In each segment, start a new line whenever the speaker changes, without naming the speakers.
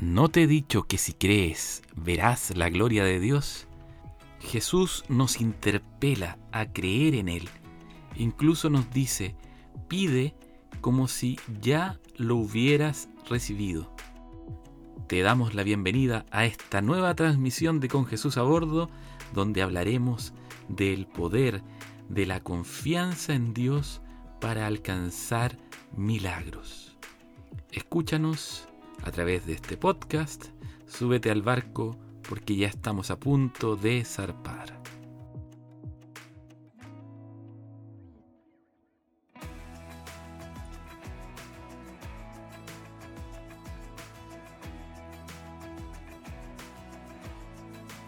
¿No te he dicho que si crees verás la gloria de Dios? Jesús nos interpela a creer en Él. Incluso nos dice, pide como si ya lo hubieras recibido. Te damos la bienvenida a esta nueva transmisión de Con Jesús a bordo, donde hablaremos del poder de la confianza en Dios para alcanzar milagros. Escúchanos a través de este podcast, súbete al barco porque ya estamos a punto de zarpar.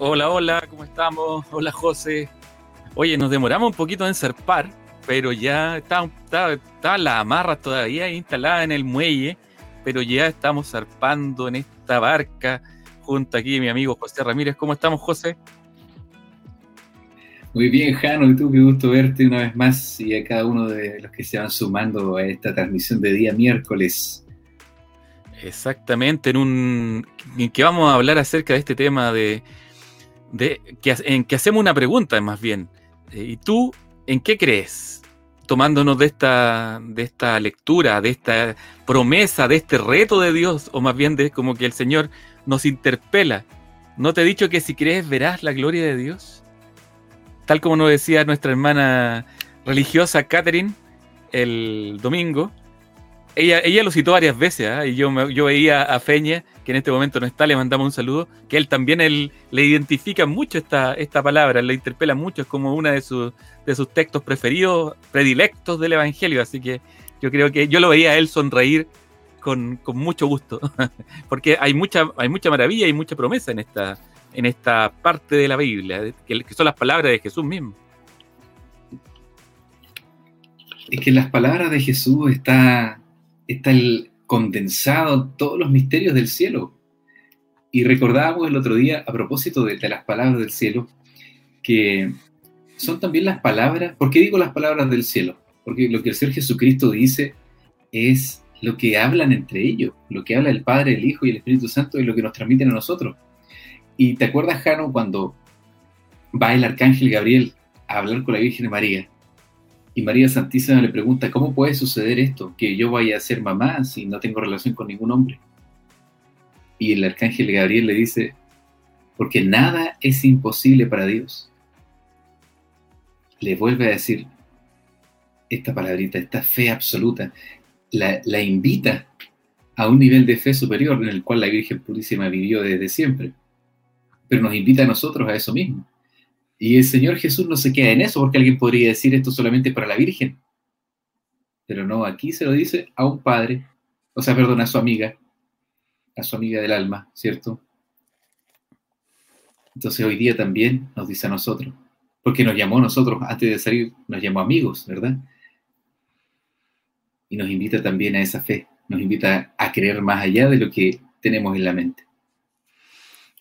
Hola, hola, ¿cómo estamos? Hola, José. Oye, nos demoramos un poquito en zarpar, pero ya está, está, la amarra todavía instalada en el muelle, pero ya estamos zarpando en esta barca junto aquí mi amigo José Ramírez. ¿Cómo estamos, José?
Muy bien, Jano, y tú, qué gusto verte una vez más y a cada uno de los que se van sumando a esta transmisión de día miércoles.
Exactamente, en un en que vamos a hablar acerca de este tema de que, en que hacemos una pregunta más bien. Eh, ¿Y tú en qué crees? Tomándonos de esta, de esta lectura, de esta promesa, de este reto de Dios, o más bien de como que el Señor nos interpela. ¿No te he dicho que si crees verás la gloria de Dios? Tal como nos decía nuestra hermana religiosa Catherine el domingo, ella, ella lo citó varias veces, ¿ah? y yo, yo veía a Feña, que en este momento no está, le mandamos un saludo, que él también él, le identifica mucho esta, esta palabra, le interpela mucho, es como uno de sus, de sus textos preferidos, predilectos del Evangelio, así que yo creo que yo lo veía a él sonreír con, mucho gusto, porque hay mucha, hay mucha maravilla y mucha promesa en esta, en esta parte de la Biblia, que, son las palabras de Jesús mismo.
Es que las palabras de Jesús está está el condensado todos los misterios del cielo. Y recordábamos el otro día, a propósito de, las palabras del cielo, que son también las palabras, ¿por qué digo las palabras del cielo? Porque lo que el Señor Jesucristo dice es lo que hablan entre ellos, lo que habla el Padre, el Hijo y el Espíritu Santo es lo que nos transmiten a nosotros. Y te acuerdas, Jano, cuando va el arcángel Gabriel a hablar con la Virgen María y María Santísima le pregunta, ¿cómo puede suceder esto? Que yo vaya a ser mamá si no tengo relación con ningún hombre. Y el arcángel Gabriel le dice, porque nada es imposible para Dios. Le vuelve a decir esta palabrita, esta fe absoluta, la, la invita a un nivel de fe superior en el cual la Virgen Purísima vivió desde siempre. Pero nos invita a nosotros a eso mismo y el Señor Jesús no se queda en eso, porque alguien podría decir esto solamente para la Virgen. Pero no, aquí se lo dice a un padre, o sea, perdón, a su amiga, a su amiga del alma, ¿cierto? Entonces hoy día también nos dice a nosotros, porque nos llamó a nosotros antes de salir, nos llamó amigos, ¿verdad? Y nos invita también a esa fe, nos invita a creer más allá de lo que tenemos en la mente.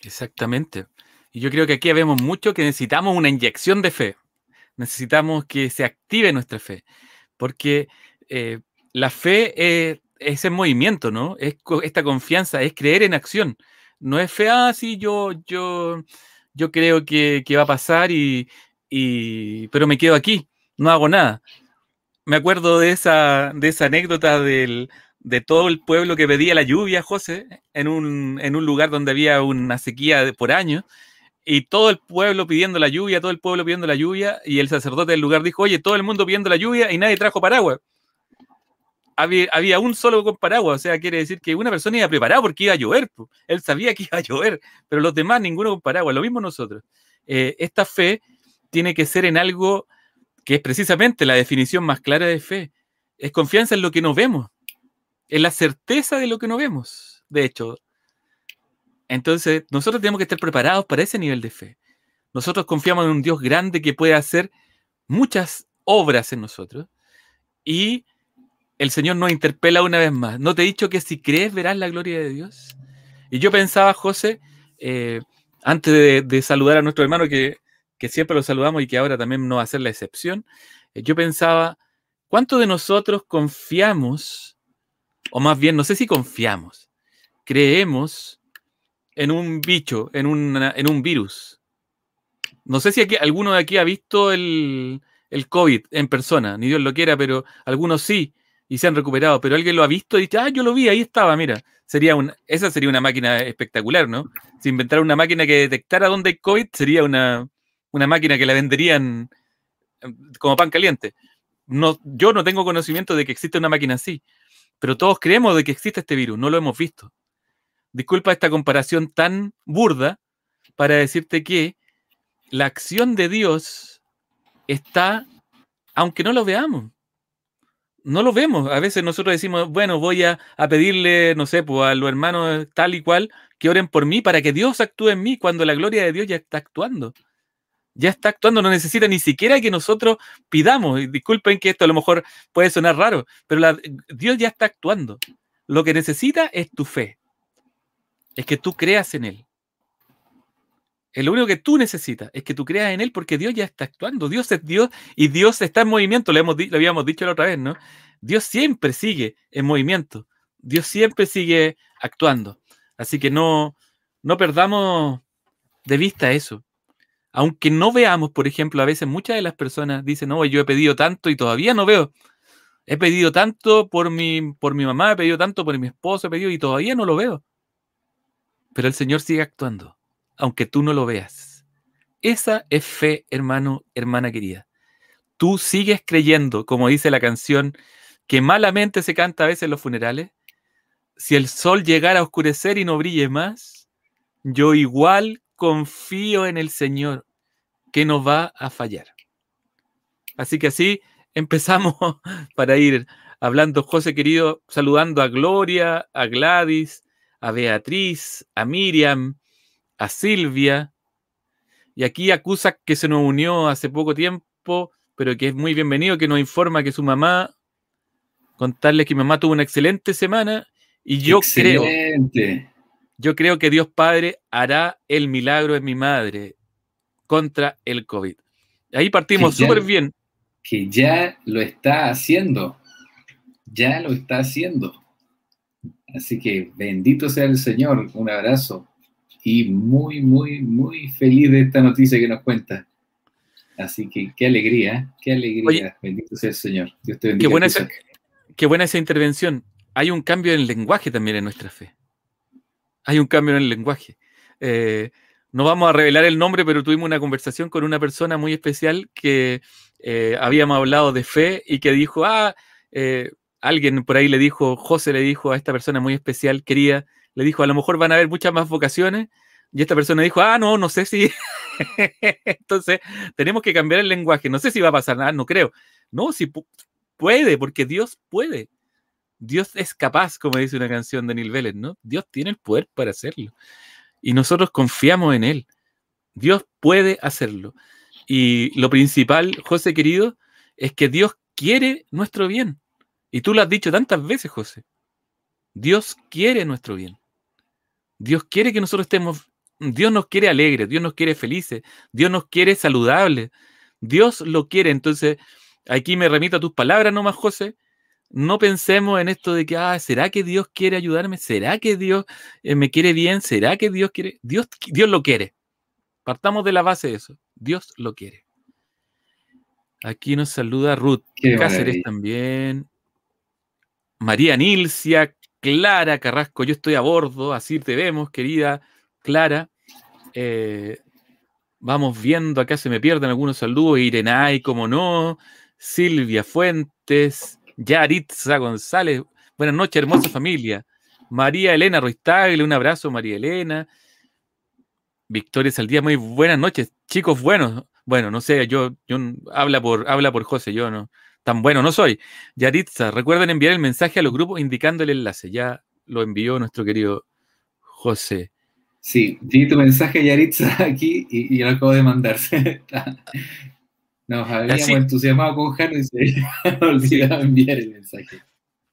Exactamente. Y yo creo que aquí vemos mucho que necesitamos una inyección de fe. Necesitamos que se active nuestra fe. Porque eh, la fe es, ese movimiento, ¿no? Es esta confianza, es creer en acción. No es fe, ah, sí, yo, yo, yo creo que, va a pasar y, y, pero me quedo aquí, no hago nada. Me acuerdo de esa, de esa anécdota del, de todo el pueblo que pedía la lluvia, José, en un, en un lugar donde había una sequía por años, y todo el pueblo pidiendo la lluvia, todo el pueblo pidiendo la lluvia, y el sacerdote del lugar dijo, oye, todo el mundo pidiendo la lluvia y nadie trajo paraguas. Había, un solo con paraguas, o sea, quiere decir que una persona iba preparada porque iba a llover, él sabía que iba a llover, pero los demás ninguno con paraguas, lo mismo nosotros. Eh, esta fe tiene que ser en algo que es precisamente la definición más clara de fe, es confianza en lo que no vemos, en la certeza de lo que no vemos, de hecho, entonces, nosotros tenemos que estar preparados para ese nivel de fe. Nosotros confiamos en un Dios grande que puede hacer muchas obras en nosotros. Y el Señor nos interpela una vez más. ¿No te he dicho que si crees verás la gloria de Dios? Y yo pensaba, José, eh, antes de, saludar a nuestro hermano, que, siempre lo saludamos y que ahora también no va a ser la excepción, eh, yo pensaba, ¿cuánto de nosotros confiamos, o más bien, no sé si confiamos, creemos en un bicho, en, en un virus. No sé si aquí, alguno de aquí ha visto el, el COVID en persona, ni Dios lo quiera, pero algunos sí y se han recuperado, pero alguien lo ha visto y dice, ah, yo lo vi, ahí estaba, mira. Sería esa sería una máquina espectacular, ¿no? Si inventara una máquina que detectara dónde hay COVID, sería una, una máquina que la venderían em, como pan caliente. No, yo no tengo conocimiento de que existe una máquina así, pero todos creemos de que existe este virus, no lo hemos visto. Disculpa esta comparación tan burda para decirte que la acción de Dios está, aunque no lo veamos no lo vemos. A veces nosotros decimos, bueno, voy a, pedirle, no sé, pues a los hermanos tal y cual que oren por mí para que Dios actúe en mí cuando la gloria de Dios ya está actuando. Ya está actuando, no necesita ni siquiera que nosotros pidamos. Y disculpen que esto a lo mejor puede sonar raro, pero Dios ya está actuando. Lo que necesita es tu fe. Es que tú creas en Él. Es lo único que tú necesitas, es que tú creas en Él porque Dios ya está actuando. Dios es Dios y Dios está en movimiento, lo, lo habíamos dicho la otra vez, ¿no? Dios siempre sigue en movimiento, Dios siempre sigue actuando. Así que no, no perdamos de vista eso. Aunque no veamos, por ejemplo, a veces muchas de las personas dicen, no, yo he pedido tanto y todavía no veo. He pedido tanto por mi, por mi mamá, he pedido tanto por mi esposo, he pedido y todavía no lo veo. Pero el Señor sigue actuando aunque tú no lo veas. Esa es fe, hermano, hermana querida. Tú sigues creyendo, como dice la canción, que malamente se canta a veces en los funerales. Si el sol llegara a oscurecer y no brille más, yo igual confío en el Señor, que no va a fallar. Así que así empezamos para ir hablando, José querido, saludando a Gloria, a Gladys, a Beatriz, a Miriam, a Silvia, y aquí acusa que se nos unió hace poco tiempo, pero que es muy bienvenido, que nos informa que su mamá, contarle que mi mamá tuvo una excelente semana, y yo creo, yo creo que Dios Padre hará el milagro en mi madre contra el COVID. Ahí partimos súper bien.
Que ya lo está haciendo, ya lo está haciendo. Así que bendito sea el Señor, un abrazo y muy, muy, muy feliz de esta noticia que nos cuenta. Así que qué alegría, qué alegría. Bendito sea el Señor.
Dios te bendiga. Qué buena, esa, qué buena esa intervención. Hay un cambio en el lenguaje también en nuestra fe. Hay un cambio en el lenguaje. Eh, no vamos a revelar el nombre, pero tuvimos una conversación con una persona muy especial que eh, habíamos hablado de fe y que dijo, ah, eh, alguien por ahí le dijo, José le dijo a esta persona muy especial, quería le dijo, a lo mejor van a haber muchas más vocaciones. Y esta persona dijo, ah, no, no sé si. Entonces, tenemos que cambiar el lenguaje. No sé si va a pasar nada, no creo. No, si puede, porque Dios puede. Dios es capaz, como dice una canción de Neil Vélez, ¿no? Dios tiene el poder para hacerlo. Y nosotros confiamos en Él. Dios puede hacerlo. Y lo principal, José querido, es que Dios quiere nuestro bien. Y tú lo has dicho tantas veces, José. Dios quiere nuestro bien. Dios quiere que nosotros estemos, Dios nos quiere alegres, Dios nos quiere felices, Dios nos quiere saludables, Dios lo quiere. Entonces, aquí me remito a tus palabras nomás, José. No pensemos en esto de que, ah, ¿será que Dios quiere ayudarme? ¿Será que Dios eh, me quiere bien? ¿Será que Dios quiere? Dios, Dios lo quiere. Partamos de la base de eso. Dios lo quiere. Aquí nos saluda Ruth Cáceres también. María Nilcia, Clara Carrasco, yo estoy a bordo, así te vemos, querida Clara. Eh, vamos viendo, acá se me pierden algunos saludos, Irenay, como no, Silvia Fuentes, Yaritza González, buenas noches, hermosa familia. María Elena Ruistagle, un abrazo, María Elena. Victoria Saldía, muy buenas noches, chicos buenos. Bueno, no sé, yo, yo habla por, habla por José, yo no, tan bueno no soy. Yaritza, recuerden enviar el mensaje a los grupos indicando el enlace. Ya lo envió nuestro querido José.
Sí, di tu mensaje, Yaritza, aquí y, lo acabo de mandarse. Nos habíamos entusiasmado con Jano y se olvidaba enviar el mensaje.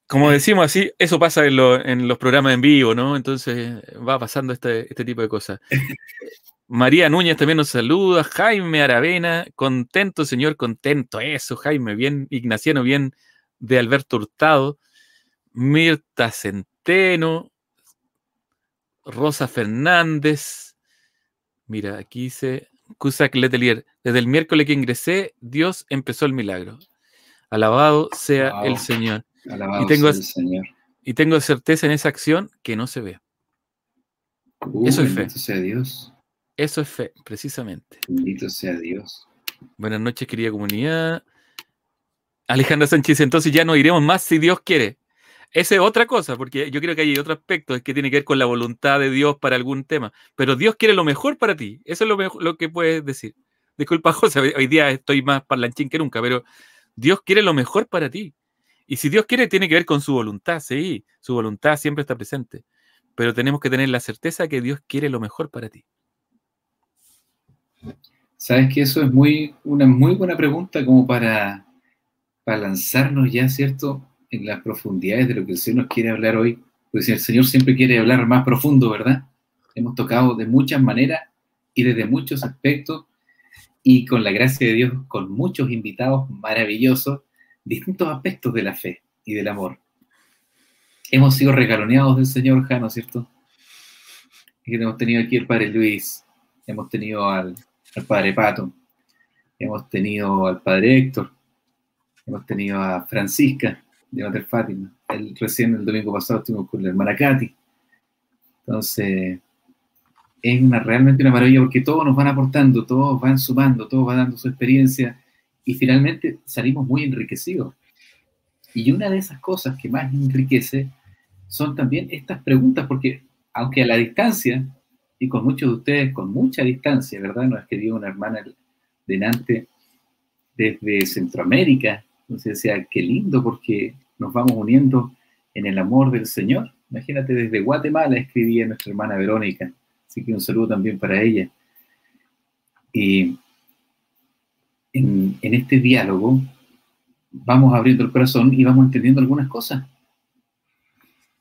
Como decimos así, eso pasa en, los programas en vivo, ¿no? Entonces va pasando este, este tipo de cosas. María Núñez también nos saluda. Jaime Aravena, contento, señor, contento. Eso, Jaime, bien, Ignaciano, bien de Alberto Hurtado. Mirta Centeno. Rosa Fernández. Mira, aquí dice Cusack Letelier. Desde el miércoles que ingresé, Dios empezó el milagro. Alabado sea el Señor.
Alabado
Y tengo-
sea el Señor.
Y tengo certeza en esa acción que no se ve. Eso es fe.
Sea Dios.
Eso es fe, precisamente.
Bendito sea Dios.
Buenas noches, querida comunidad. Alejandra Sánchez, entonces ya no iremos más si Dios quiere. Esa es otra cosa, porque yo creo que hay otro aspecto es que tiene que ver con la voluntad de Dios para algún tema. Pero Dios quiere lo mejor para ti. Eso es lo, mejor- lo que puedes decir. Disculpa, José, hoy- hoy día estoy más parlanchín que nunca, pero Dios quiere lo mejor para ti. Y si Dios quiere, tiene que ver con su voluntad, sí. Su voluntad siempre está presente. Pero tenemos que tener la certeza que Dios quiere lo mejor para ti.
Sabes que eso es muy, una muy buena pregunta como para, para lanzarnos ya, ¿cierto?, en las profundidades de lo que el Señor nos quiere hablar hoy. Pues el Señor siempre quiere hablar más profundo, ¿verdad? Hemos tocado de muchas maneras y desde muchos aspectos y con la gracia de Dios, con muchos invitados maravillosos, distintos aspectos de la fe y del amor. Hemos sido regaloneados del Señor, Jano, ¿cierto? Y hemos tenido aquí el Padre Luis, hemos tenido al, al Padre Pato, hemos tenido al Padre Héctor, hemos tenido a Francisca de Mater Fátima. El, recién el domingo pasado estuvimos con la hermana Katy. Entonces, es una, realmente una maravilla porque todos nos van aportando, todos van sumando, todos van dando su experiencia y finalmente salimos muy enriquecidos. Y una de esas cosas que más enriquece son también estas preguntas, porque aunque a la distancia, y con muchos de ustedes con mucha distancia, ¿verdad? Nos escribió una hermana delante desde Centroamérica, entonces decía, qué lindo porque nos vamos uniendo en el amor del Señor. Imagínate, desde Guatemala escribía nuestra hermana Verónica, así que un saludo también para ella. Y en este diálogo vamos abriendo el corazón y vamos entendiendo algunas cosas.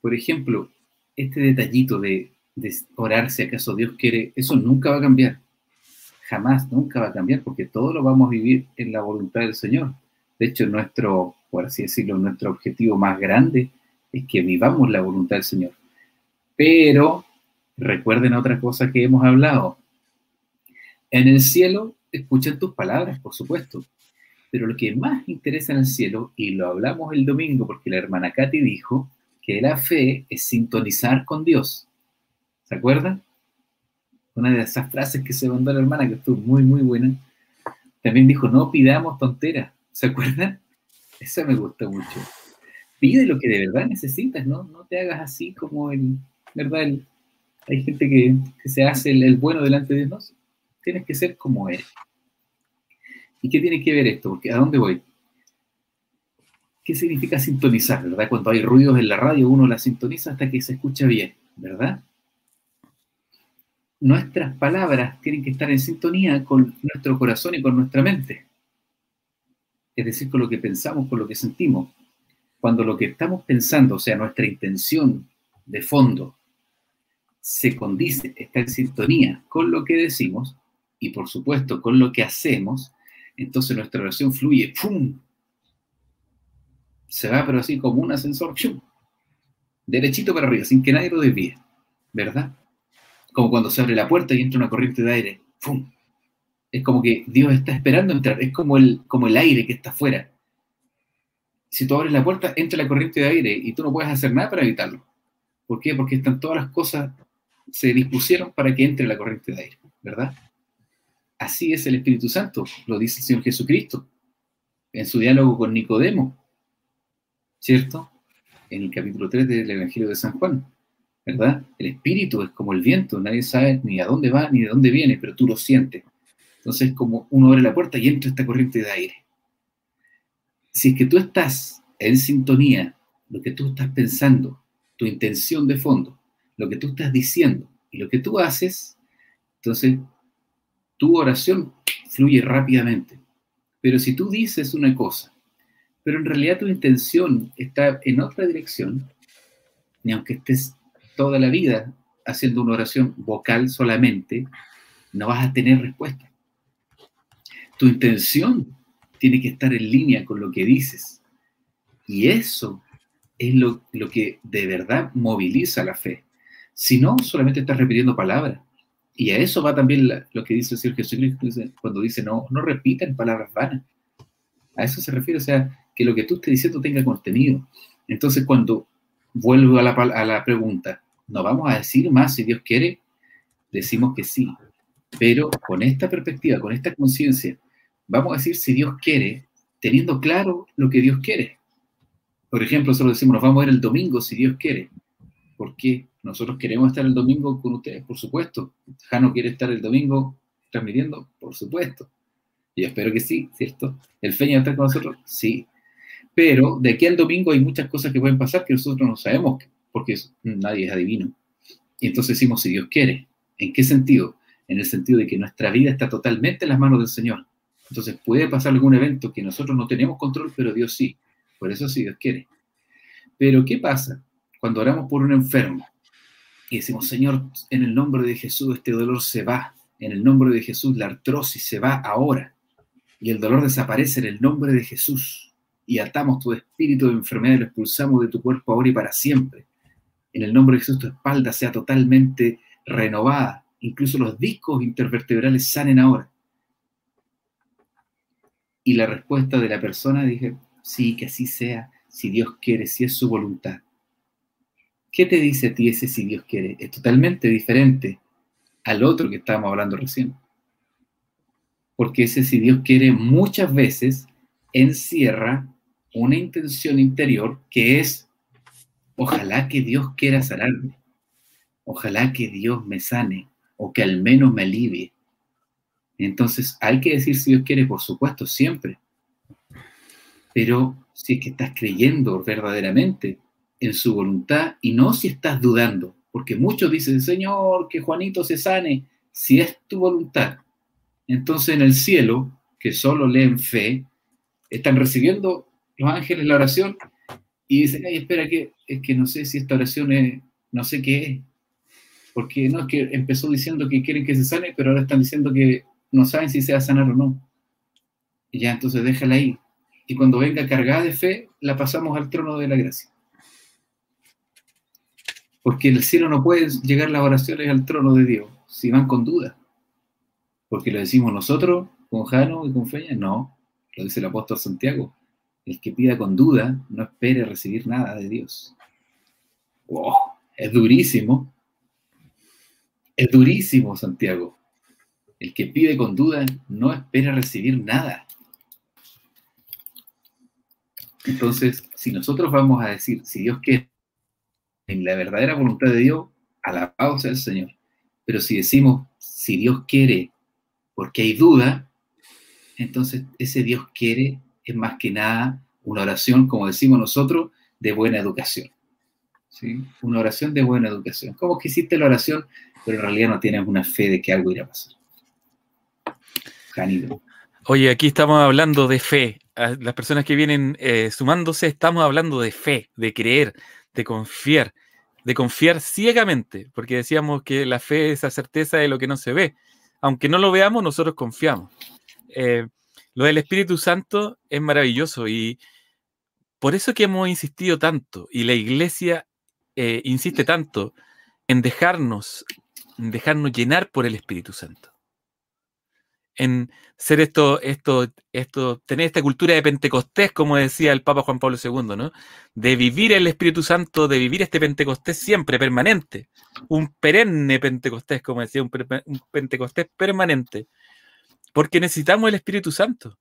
Por ejemplo, este detallito de, de orar si acaso Dios quiere, eso nunca va a cambiar. Jamás, nunca va a cambiar porque todo lo vamos a vivir en la voluntad del Señor. De hecho, nuestro, por así decirlo, nuestro objetivo más grande es que vivamos la voluntad del Señor. Pero recuerden otra cosa que hemos hablado. En el cielo escuchan tus palabras, por supuesto, pero lo que más interesa en el cielo, y lo hablamos el domingo porque la hermana Katy dijo que la fe es sintonizar con Dios. ¿Se acuerdan? Una de esas frases que se mandó la hermana que estuvo muy, muy buena. También dijo, no pidamos tonteras. ¿Se acuerdan? Esa me gusta mucho. Pide lo que de verdad necesitas, ¿no? No te hagas así como el, ¿verdad? Hay gente que, que se hace el, el, bueno delante de Dios. Tienes que ser como eres. ¿Y qué tiene que ver esto? Porque ¿a dónde voy? ¿Qué significa sintonizar, verdad? Cuando hay ruidos en la radio, uno la sintoniza hasta que se escucha bien, ¿verdad? Nuestras palabras tienen que estar en sintonía con nuestro corazón y con nuestra mente. Es decir, con lo que pensamos, con lo que sentimos. Cuando lo que estamos pensando, o sea, nuestra intención de fondo, se condice, está en sintonía con lo que decimos y por supuesto con lo que hacemos, entonces nuestra oración fluye, ¡pum! Se va, pero así como un ascensor. Derechito para arriba, sin que nadie lo desvíe, ¿verdad? Como cuando se abre la puerta y entra una corriente de aire, ¡pum! Es como que Dios está esperando entrar, es como el, como el aire que está afuera. Si tú abres la puerta, entra la corriente de aire y tú no puedes hacer nada para evitarlo. ¿Por qué? Porque están todas las cosas, se dispusieron para que entre la corriente de aire, ¿verdad? Así es el Espíritu Santo, lo dice el Señor Jesucristo en su diálogo con Nicodemo, ¿cierto? En el capítulo 3 del Evangelio de San Juan, ¿verdad? El Espíritu es como el viento, nadie sabe ni a dónde va ni de dónde viene, pero tú lo sientes. Entonces, como uno abre la puerta y entra esta corriente de aire. Si es que tú estás en sintonía, lo que tú estás pensando, tu intención de fondo, lo que tú estás diciendo y lo que tú haces, entonces tu oración fluye rápidamente. Pero si tú dices una cosa, pero en realidad tu intención está en otra dirección, ni aunque estés toda la vida haciendo una oración vocal solamente, no vas a tener respuesta. Tu intención tiene que estar en línea con lo que dices. Y eso es lo, lo que de verdad moviliza la fe. Si no, solamente estás repitiendo palabras. Y a eso va también lo que dice el Señor Jesucristo cuando dice, no, no repiten palabras vanas. A eso se refiere, o sea, que lo que tú estés diciendo tenga contenido. Entonces, cuando vuelvo a la, a la pregunta, ¿no vamos a decir más si Dios quiere? Decimos que sí, pero con esta perspectiva, con esta conciencia, vamos a decir si Dios quiere, teniendo claro lo que Dios quiere. Por ejemplo, solo decimos, nos vamos a ver el domingo si Dios quiere. ¿Por qué? Nosotros queremos estar el domingo con ustedes, por supuesto. Jano quiere estar el domingo transmitiendo, por supuesto. Yo espero que sí, ¿cierto? ¿El Feña está con nosotros? Sí. Pero de aquí al domingo hay muchas cosas que pueden pasar que nosotros no sabemos, porque nadie es adivino. Y entonces decimos, si Dios quiere. ¿En qué sentido? En el sentido de que nuestra vida está totalmente en las manos del Señor. Entonces puede pasar algún evento que nosotros no tenemos control, pero Dios sí. Por eso sí, Dios quiere. Pero ¿qué pasa cuando oramos por un enfermo y decimos, Señor, en el nombre de Jesús este dolor se va, en el nombre de Jesús la artrosis se va ahora y el dolor desaparece en el nombre de Jesús y atamos tu espíritu de enfermedad y lo expulsamos de tu cuerpo ahora y para siempre. En el nombre de Jesús tu espalda sea totalmente renovada, incluso los discos intervertebrales sanen ahora. Y la respuesta de la persona dije, sí, que así sea, si Dios quiere, si es su voluntad. ¿Qué te dice a ti ese si Dios quiere? Es totalmente diferente al otro que estábamos hablando recién. Porque ese si Dios quiere muchas veces encierra una intención interior que es, ojalá que Dios quiera sanarme, ojalá que Dios me sane o que al menos me alivie. Entonces hay que decir si Dios quiere, por supuesto, siempre. Pero si es que estás creyendo verdaderamente en su voluntad y no si estás dudando, porque muchos dicen, Señor, que Juanito se sane, si es tu voluntad. Entonces en el cielo, que solo leen fe, están recibiendo los ángeles la oración y dicen, ay, espera, que es que no sé si esta oración es, no sé qué es, porque no es que empezó diciendo que quieren que se sane, pero ahora están diciendo que no saben si se va a sanar o no. Y ya, entonces déjala ahí. Y cuando venga cargada de fe, la pasamos al trono de la gracia. Porque el cielo no pueden llegar las oraciones al trono de Dios si van con duda. Porque lo decimos nosotros, con Jano y con Feña, no. Lo dice el apóstol Santiago. El que pida con duda no espere recibir nada de Dios. Wow, es durísimo. Es durísimo, Santiago. El que pide con duda no espera recibir nada. Entonces, si nosotros vamos a decir, si Dios quiere, en la verdadera voluntad de Dios, alabado sea el Señor. Pero si decimos, si Dios quiere, porque hay duda, entonces ese Dios quiere es más que nada una oración, como decimos nosotros, de buena educación. ¿sí? Una oración de buena educación. Como que hiciste la oración, pero en realidad no tienes una fe de que algo irá a pasar.
Janido. Oye, aquí estamos hablando de fe. Las personas que vienen eh, sumándose, estamos hablando de fe, de creer, de confiar, de confiar ciegamente, porque decíamos que la fe es la certeza de lo que no se ve. Aunque no lo veamos, nosotros confiamos. Eh, lo del Espíritu Santo es maravilloso y por eso que hemos insistido tanto y la iglesia eh, insiste tanto en dejarnos, en dejarnos llenar por el Espíritu Santo en ser esto, esto, esto, tener esta cultura de Pentecostés, como decía el Papa Juan Pablo II, ¿no? De vivir el Espíritu Santo, de vivir este Pentecostés siempre, permanente. Un perenne Pentecostés, como decía, un, un Pentecostés permanente. Porque necesitamos el Espíritu Santo.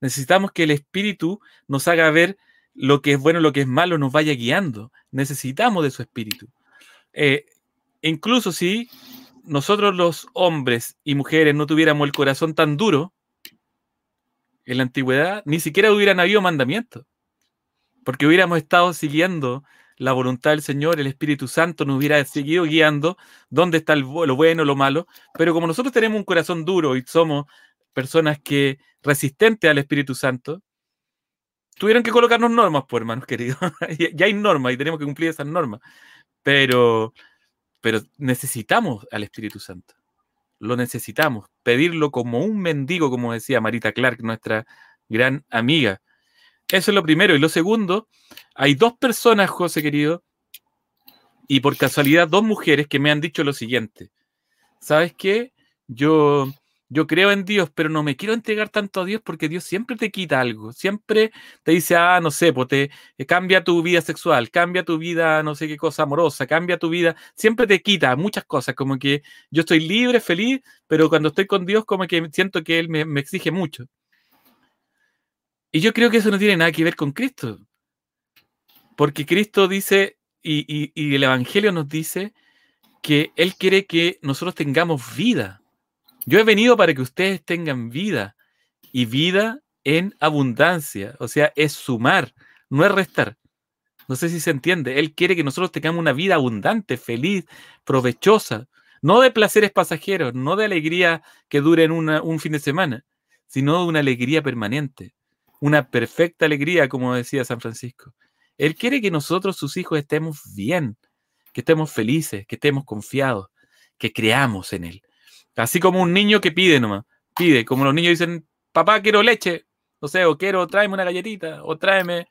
Necesitamos que el Espíritu nos haga ver lo que es bueno, lo que es malo, nos vaya guiando. Necesitamos de su Espíritu. Eh, incluso si nosotros los hombres y mujeres no tuviéramos el corazón tan duro, en la antigüedad ni siquiera hubieran habido mandamientos, porque hubiéramos estado siguiendo la voluntad del Señor, el Espíritu Santo nos hubiera seguido guiando dónde está lo bueno, lo malo, pero como nosotros tenemos un corazón duro y somos personas que resistentes al Espíritu Santo, tuvieron que colocarnos normas, pues hermanos queridos. ya hay normas y tenemos que cumplir esas normas, pero pero necesitamos al Espíritu Santo. Lo necesitamos. Pedirlo como un mendigo, como decía Marita Clark, nuestra gran amiga. Eso es lo primero. Y lo segundo, hay dos personas, José querido, y por casualidad dos mujeres que me han dicho lo siguiente. ¿Sabes qué? Yo yo creo en Dios, pero no me quiero entregar tanto a Dios porque Dios siempre te quita algo, siempre te dice, ah, no sé, pues te eh, cambia tu vida sexual, cambia tu vida, no sé qué cosa amorosa, cambia tu vida, siempre te quita muchas cosas, como que yo estoy libre, feliz, pero cuando estoy con Dios como que siento que Él me, exige mucho. Y yo creo que eso no tiene nada que ver con Cristo, porque Cristo dice, y, y el Evangelio nos dice, que Él quiere que nosotros tengamos vida yo he venido para que ustedes tengan vida y vida en abundancia. O sea, es sumar, no es restar. No sé si se entiende. Él quiere que nosotros tengamos una vida abundante, feliz, provechosa. No de placeres pasajeros, no de alegría que duren un fin de semana, sino de una alegría permanente. Una perfecta alegría, como decía San Francisco. Él quiere que nosotros, sus hijos, estemos bien, que estemos felices, que estemos confiados, que creamos en Él. Así como un niño que pide nomás. Pide, como los niños dicen, papá, quiero leche. O sea, o quiero, tráeme una galletita, o tráeme.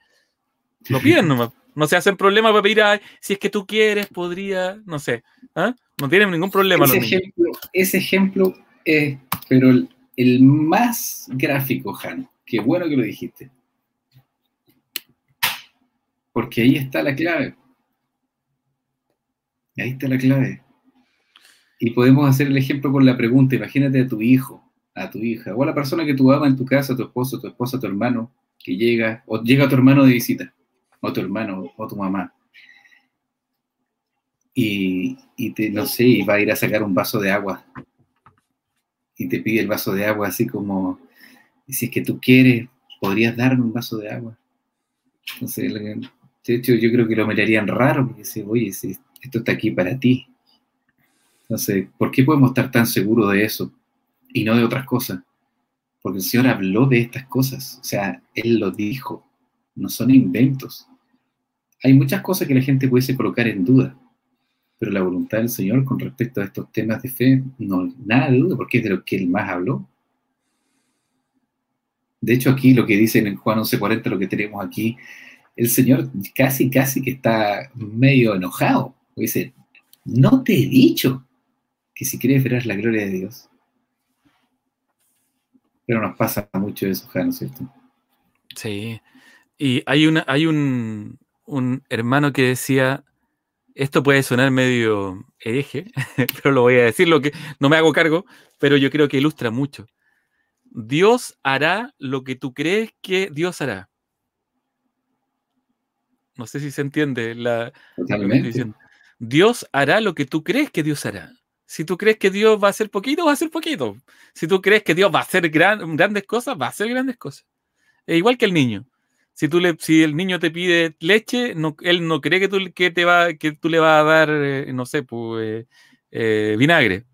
Lo piden nomás. No se hacen problemas para pedir, si es que tú quieres, podría, no sé. ¿ah? No tienen ningún problema.
Ese, ejemplo, ese ejemplo es, pero el, más gráfico, Jan. Qué bueno que lo dijiste. Porque ahí está la clave. Ahí está la clave. Y podemos hacer el ejemplo con la pregunta, imagínate a tu hijo, a tu hija, o a la persona que tú amas en tu casa, tu esposo, tu esposa, tu hermano, que llega, o llega tu hermano de visita, o tu hermano, o tu mamá. Y, te, no sé, y va a ir a sacar un vaso de agua. Y te pide el vaso de agua así como, si es que tú quieres, podrías darme un vaso de agua. Entonces, de hecho, yo creo que lo mirarían raro, porque dice, oye, esto está aquí para ti, entonces, ¿por qué podemos estar tan seguros de eso y no de otras cosas? Porque el Señor habló de estas cosas, o sea, Él lo dijo, no son inventos. Hay muchas cosas que la gente pudiese colocar en duda, pero la voluntad del Señor con respecto a estos temas de fe, no, nada de duda, porque es de lo que Él más habló. De hecho, aquí lo que dice en Juan 11:40, lo que tenemos aquí, el Señor casi, casi que está medio enojado. Dice, no te he dicho que si quieres verás la gloria de Dios. Pero nos pasa mucho eso, ¿no es cierto?
Sí. Y hay, una, hay un, hermano que decía, esto puede sonar medio hereje, pero lo voy a decir, lo que no me hago cargo, pero yo creo que ilustra mucho. Dios hará lo que tú crees que Dios hará. No sé si se entiende la, Dios hará lo que tú crees que Dios hará. Si tú crees que Dios va a hacer poquito, va a hacer poquito. Si tú crees que Dios va a hacer grandes cosas, va a hacer grandes cosas. Igual que el niño. Si, tú le, si el niño te pide leche, él no cree que tú, que te va, que tú le vas a dar, eh, no sé, pues, eh, vinagre.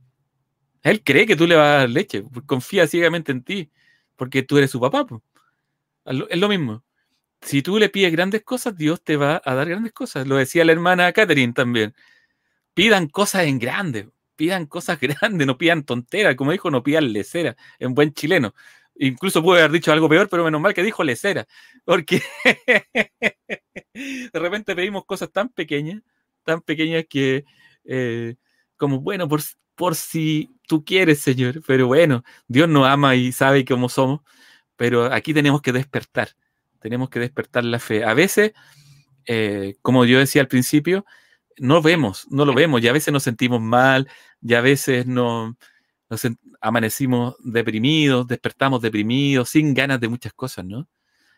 Él cree que tú le vas a dar leche. Confía ciegamente en ti, porque tú eres su papá. Pues. Es lo mismo. Si tú le pides grandes cosas, Dios te va a dar grandes cosas. Lo decía la hermana Catherine también. Pidan cosas en grande pidan cosas grandes, no pidan tonteras, como dijo, no pidan lecera, en buen chileno. Incluso puede haber dicho algo peor, pero menos mal que dijo lecera, porque de repente pedimos cosas tan pequeñas, tan pequeñas que, eh, como, bueno, por, por si tú quieres, Señor, pero bueno, Dios nos ama y sabe cómo somos, pero aquí tenemos que despertar, tenemos que despertar la fe. A veces, eh, como yo decía al principio, no vemos, no lo vemos, y a veces nos sentimos mal, y a veces no, nos amanecimos deprimidos, despertamos deprimidos, sin ganas de muchas cosas, ¿no?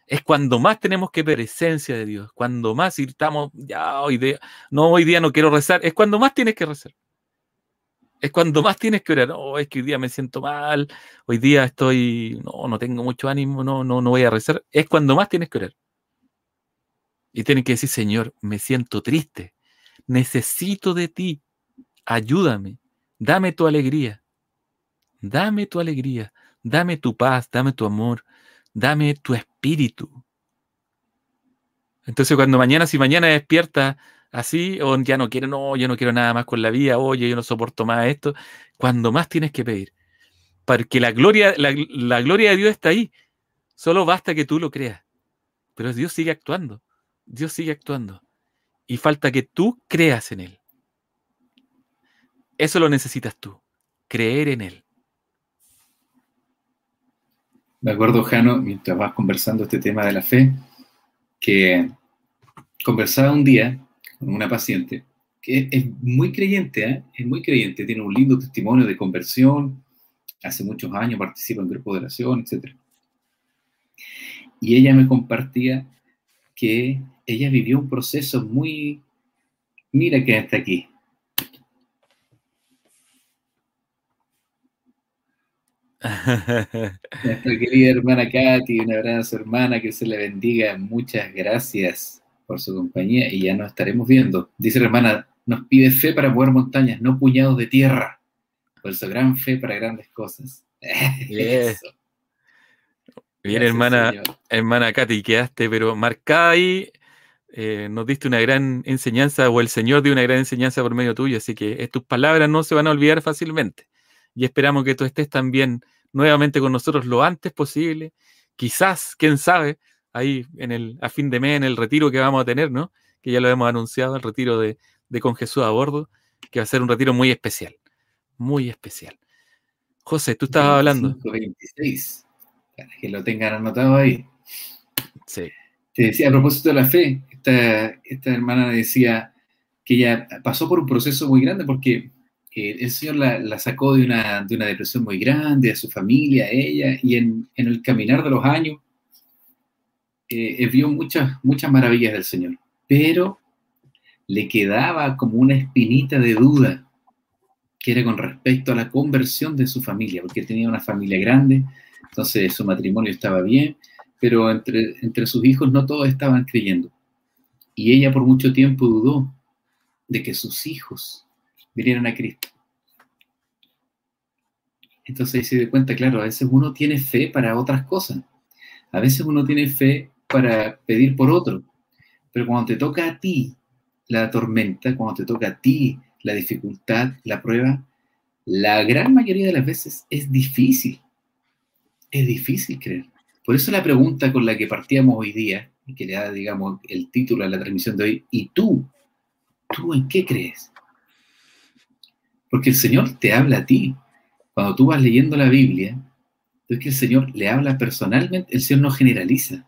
Es cuando más tenemos que presencia de Dios, cuando más estamos, ya hoy día, no, hoy día no quiero rezar, es cuando más tienes que rezar. Es cuando más tienes que orar, no, es que hoy día me siento mal, hoy día estoy, no, no tengo mucho ánimo, no, no, no voy a rezar. Es cuando más tienes que orar. Y tienes que decir, Señor, me siento triste, necesito de ti, ayúdame, dame tu alegría, dame tu alegría, dame tu paz, dame tu amor, dame tu espíritu. Entonces cuando mañana, si mañana despierta así, o ya no quiero, no, yo no quiero nada más con la vida, oye, yo no soporto más esto, cuando más tienes que pedir, porque la gloria, la, la gloria de Dios está ahí, solo basta que tú lo creas, pero Dios sigue actuando, Dios sigue actuando. Y falta que tú creas en Él. Eso lo necesitas tú, creer en Él.
Me acuerdo, Jano, mientras vas conversando este tema de la fe, que conversaba un día con una paciente que es muy creyente, ¿eh? es muy creyente, tiene un lindo testimonio de conversión, hace muchos años participa en grupos de oración, etc. Y ella me compartía que ella vivió un proceso muy, mira que hasta aquí. Nuestra querida hermana Katy, un abrazo hermana, que se le bendiga, muchas gracias por su compañía y ya nos estaremos viendo. Dice la hermana, nos pide fe para mover montañas, no puñados de tierra. Por eso, gran fe para grandes cosas.
Bien, hermana, hermana Katy, quedaste, pero marcada ahí, eh, nos diste una gran enseñanza, o el Señor dio una gran enseñanza por medio tuyo, así que tus palabras no se van a olvidar fácilmente. Y esperamos que tú estés también nuevamente con nosotros lo antes posible. Quizás, quién sabe, ahí en el, a fin de mes, en el retiro que vamos a tener, ¿no? Que ya lo hemos anunciado, el retiro de, de Con Jesús a bordo, que va a ser un retiro muy especial, muy especial. José, tú estabas hablando.
26 para que lo tengan anotado ahí.
Sí.
Te decía, a propósito de la fe, esta, esta hermana decía que ella pasó por un proceso muy grande porque eh, el Señor la, sacó de una, de una, depresión muy grande, a su familia, a ella, y en, en el caminar de los años eh, vio muchas, muchas maravillas del Señor, pero le quedaba como una espinita de duda que era con respecto a la conversión de su familia, porque tenía una familia grande, entonces su matrimonio estaba bien, pero entre, entre sus hijos no todos estaban creyendo. Y ella por mucho tiempo dudó de que sus hijos vinieran a Cristo. Entonces ahí se dio cuenta, claro, a veces uno tiene fe para otras cosas. A veces uno tiene fe para pedir por otro. Pero cuando te toca a ti la tormenta, cuando te toca a ti la dificultad, la prueba, la gran mayoría de las veces es difícil es difícil creer. Por eso la pregunta con la que partíamos hoy día, y que le da, digamos, el título a la transmisión de hoy, ¿y tú? ¿Tú en qué crees? Porque el Señor te habla a ti. Cuando tú vas leyendo la Biblia, es que el Señor le habla personalmente, el Señor no generaliza.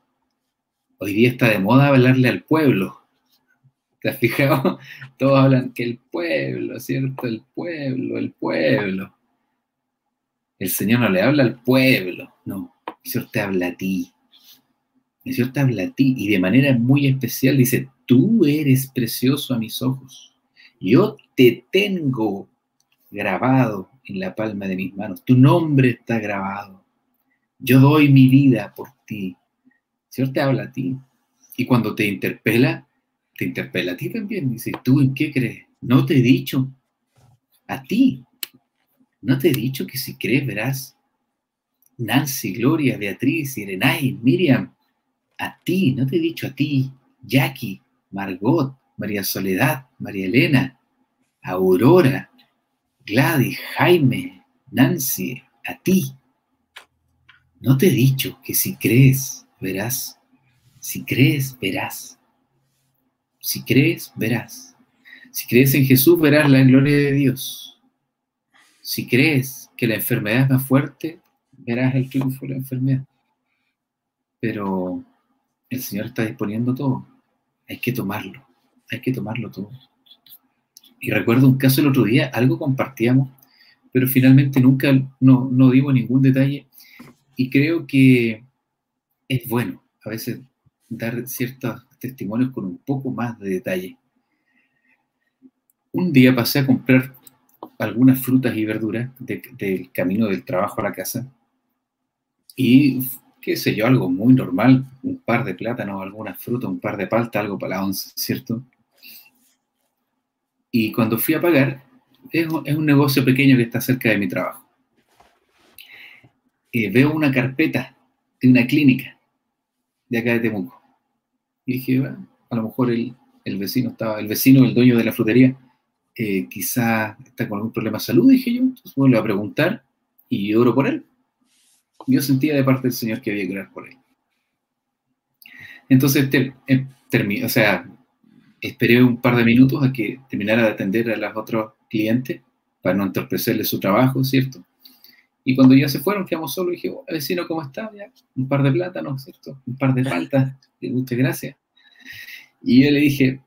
Hoy día está de moda hablarle al pueblo. ¿Te has fijado? Todos hablan que el pueblo, ¿cierto? El pueblo, el pueblo. El Señor no le habla al pueblo, no. El Señor te habla a ti. El Señor te habla a ti y de manera muy especial dice, tú eres precioso a mis ojos. Yo te tengo grabado en la palma de mis manos. Tu nombre está grabado. Yo doy mi vida por ti. El Señor te habla a ti. Y cuando te interpela, te interpela a ti también. Dice, ¿tú en qué crees? No te he dicho. A ti. ¿No te he dicho que si crees verás? Nancy, Gloria, Beatriz, Irenay, Miriam, a ti, no te he dicho a ti, Jackie, Margot, María Soledad, María Elena, Aurora, Gladys, Jaime, Nancy, a ti. ¿No te he dicho que si crees, verás? Si crees, verás. Si crees, verás. Si crees en Jesús, verás la gloria de Dios. Si crees que la enfermedad es más fuerte, verás el triunfo de la enfermedad. Pero el Señor está disponiendo todo. Hay que tomarlo. Hay que tomarlo todo. Y recuerdo un caso el otro día, algo compartíamos, pero finalmente nunca, no, no digo ningún detalle. Y creo que es bueno a veces dar ciertos testimonios con un poco más de detalle. Un día pasé a comprar algunas frutas y verduras del camino del trabajo a la casa. Y qué sé yo, algo muy normal, un par de plátanos, algunas frutas, un par de palta, algo para la once, ¿cierto? Y cuando fui a pagar, es, un negocio pequeño que está cerca de mi trabajo. Eh, veo una carpeta de una clínica de acá de Temuco. Y dije, a lo mejor el, el vecino estaba, el vecino, el dueño de la frutería, eh, quizá está con algún problema de salud, dije yo, entonces vuelvo a preguntar y oro por él. Yo sentía de parte del Señor que había que orar por él. Entonces, eh, o sea, esperé un par de minutos a que terminara de atender a los otros clientes para no entorpecerle su trabajo, ¿cierto? Y cuando ya se fueron, quedamos solos y dije, hola vecino, ¿cómo está? Ya, un par de plátanos, ¿cierto? Un par de faltas, muchas gracias. Y yo le dije,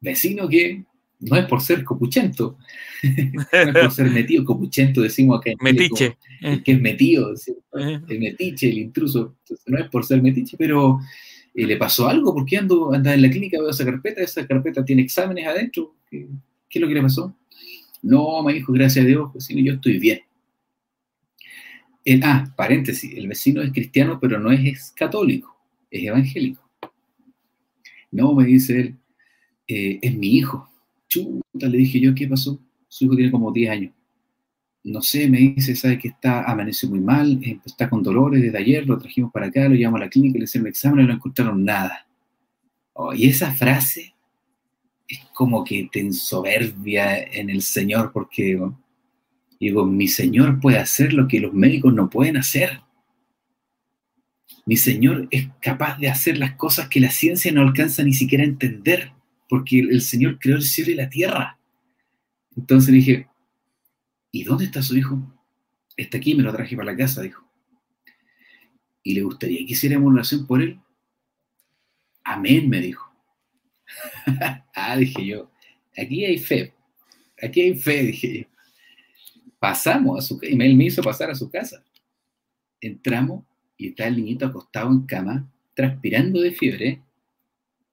vecino, que no es por ser copuchento, no es por ser metido, copuchento decimos acá en
Metiche.
que es metido, eh. el metiche, el intruso, no es por ser metiche, pero eh, ¿le pasó algo? ¿Por qué ando, anda en la clínica, veo esa carpeta, esa carpeta tiene exámenes adentro? ¿Qué, es lo que le pasó? No, me dijo, gracias a Dios, vecino, yo estoy bien. ah, paréntesis, el vecino es cristiano, pero no es, católico, es evangélico. No, me dice él, eh, es mi hijo. Chuta, le dije yo, ¿qué pasó? Su hijo tiene como 10 años. No sé, me dice, sabe que está, amaneció muy mal, eh, está con dolores desde ayer, lo trajimos para acá, lo llevamos a la clínica, le hicieron el examen y no encontraron nada. Oh, y esa frase es como que te ensoberbia en el Señor, porque digo, mi Señor puede hacer lo que los médicos no pueden hacer. Mi Señor es capaz de hacer las cosas que la ciencia no alcanza ni siquiera a entender porque el Señor creó el cielo y la tierra. Entonces dije, ¿y dónde está su hijo? Está aquí, me lo traje para la casa, dijo. ¿Y le gustaría que hiciéramos oración por él? Amén, me dijo. ah, dije yo, aquí hay fe, aquí hay fe, dije yo. Pasamos a su casa, y él me hizo pasar a su casa. Entramos y está el niñito acostado en cama, transpirando de fiebre.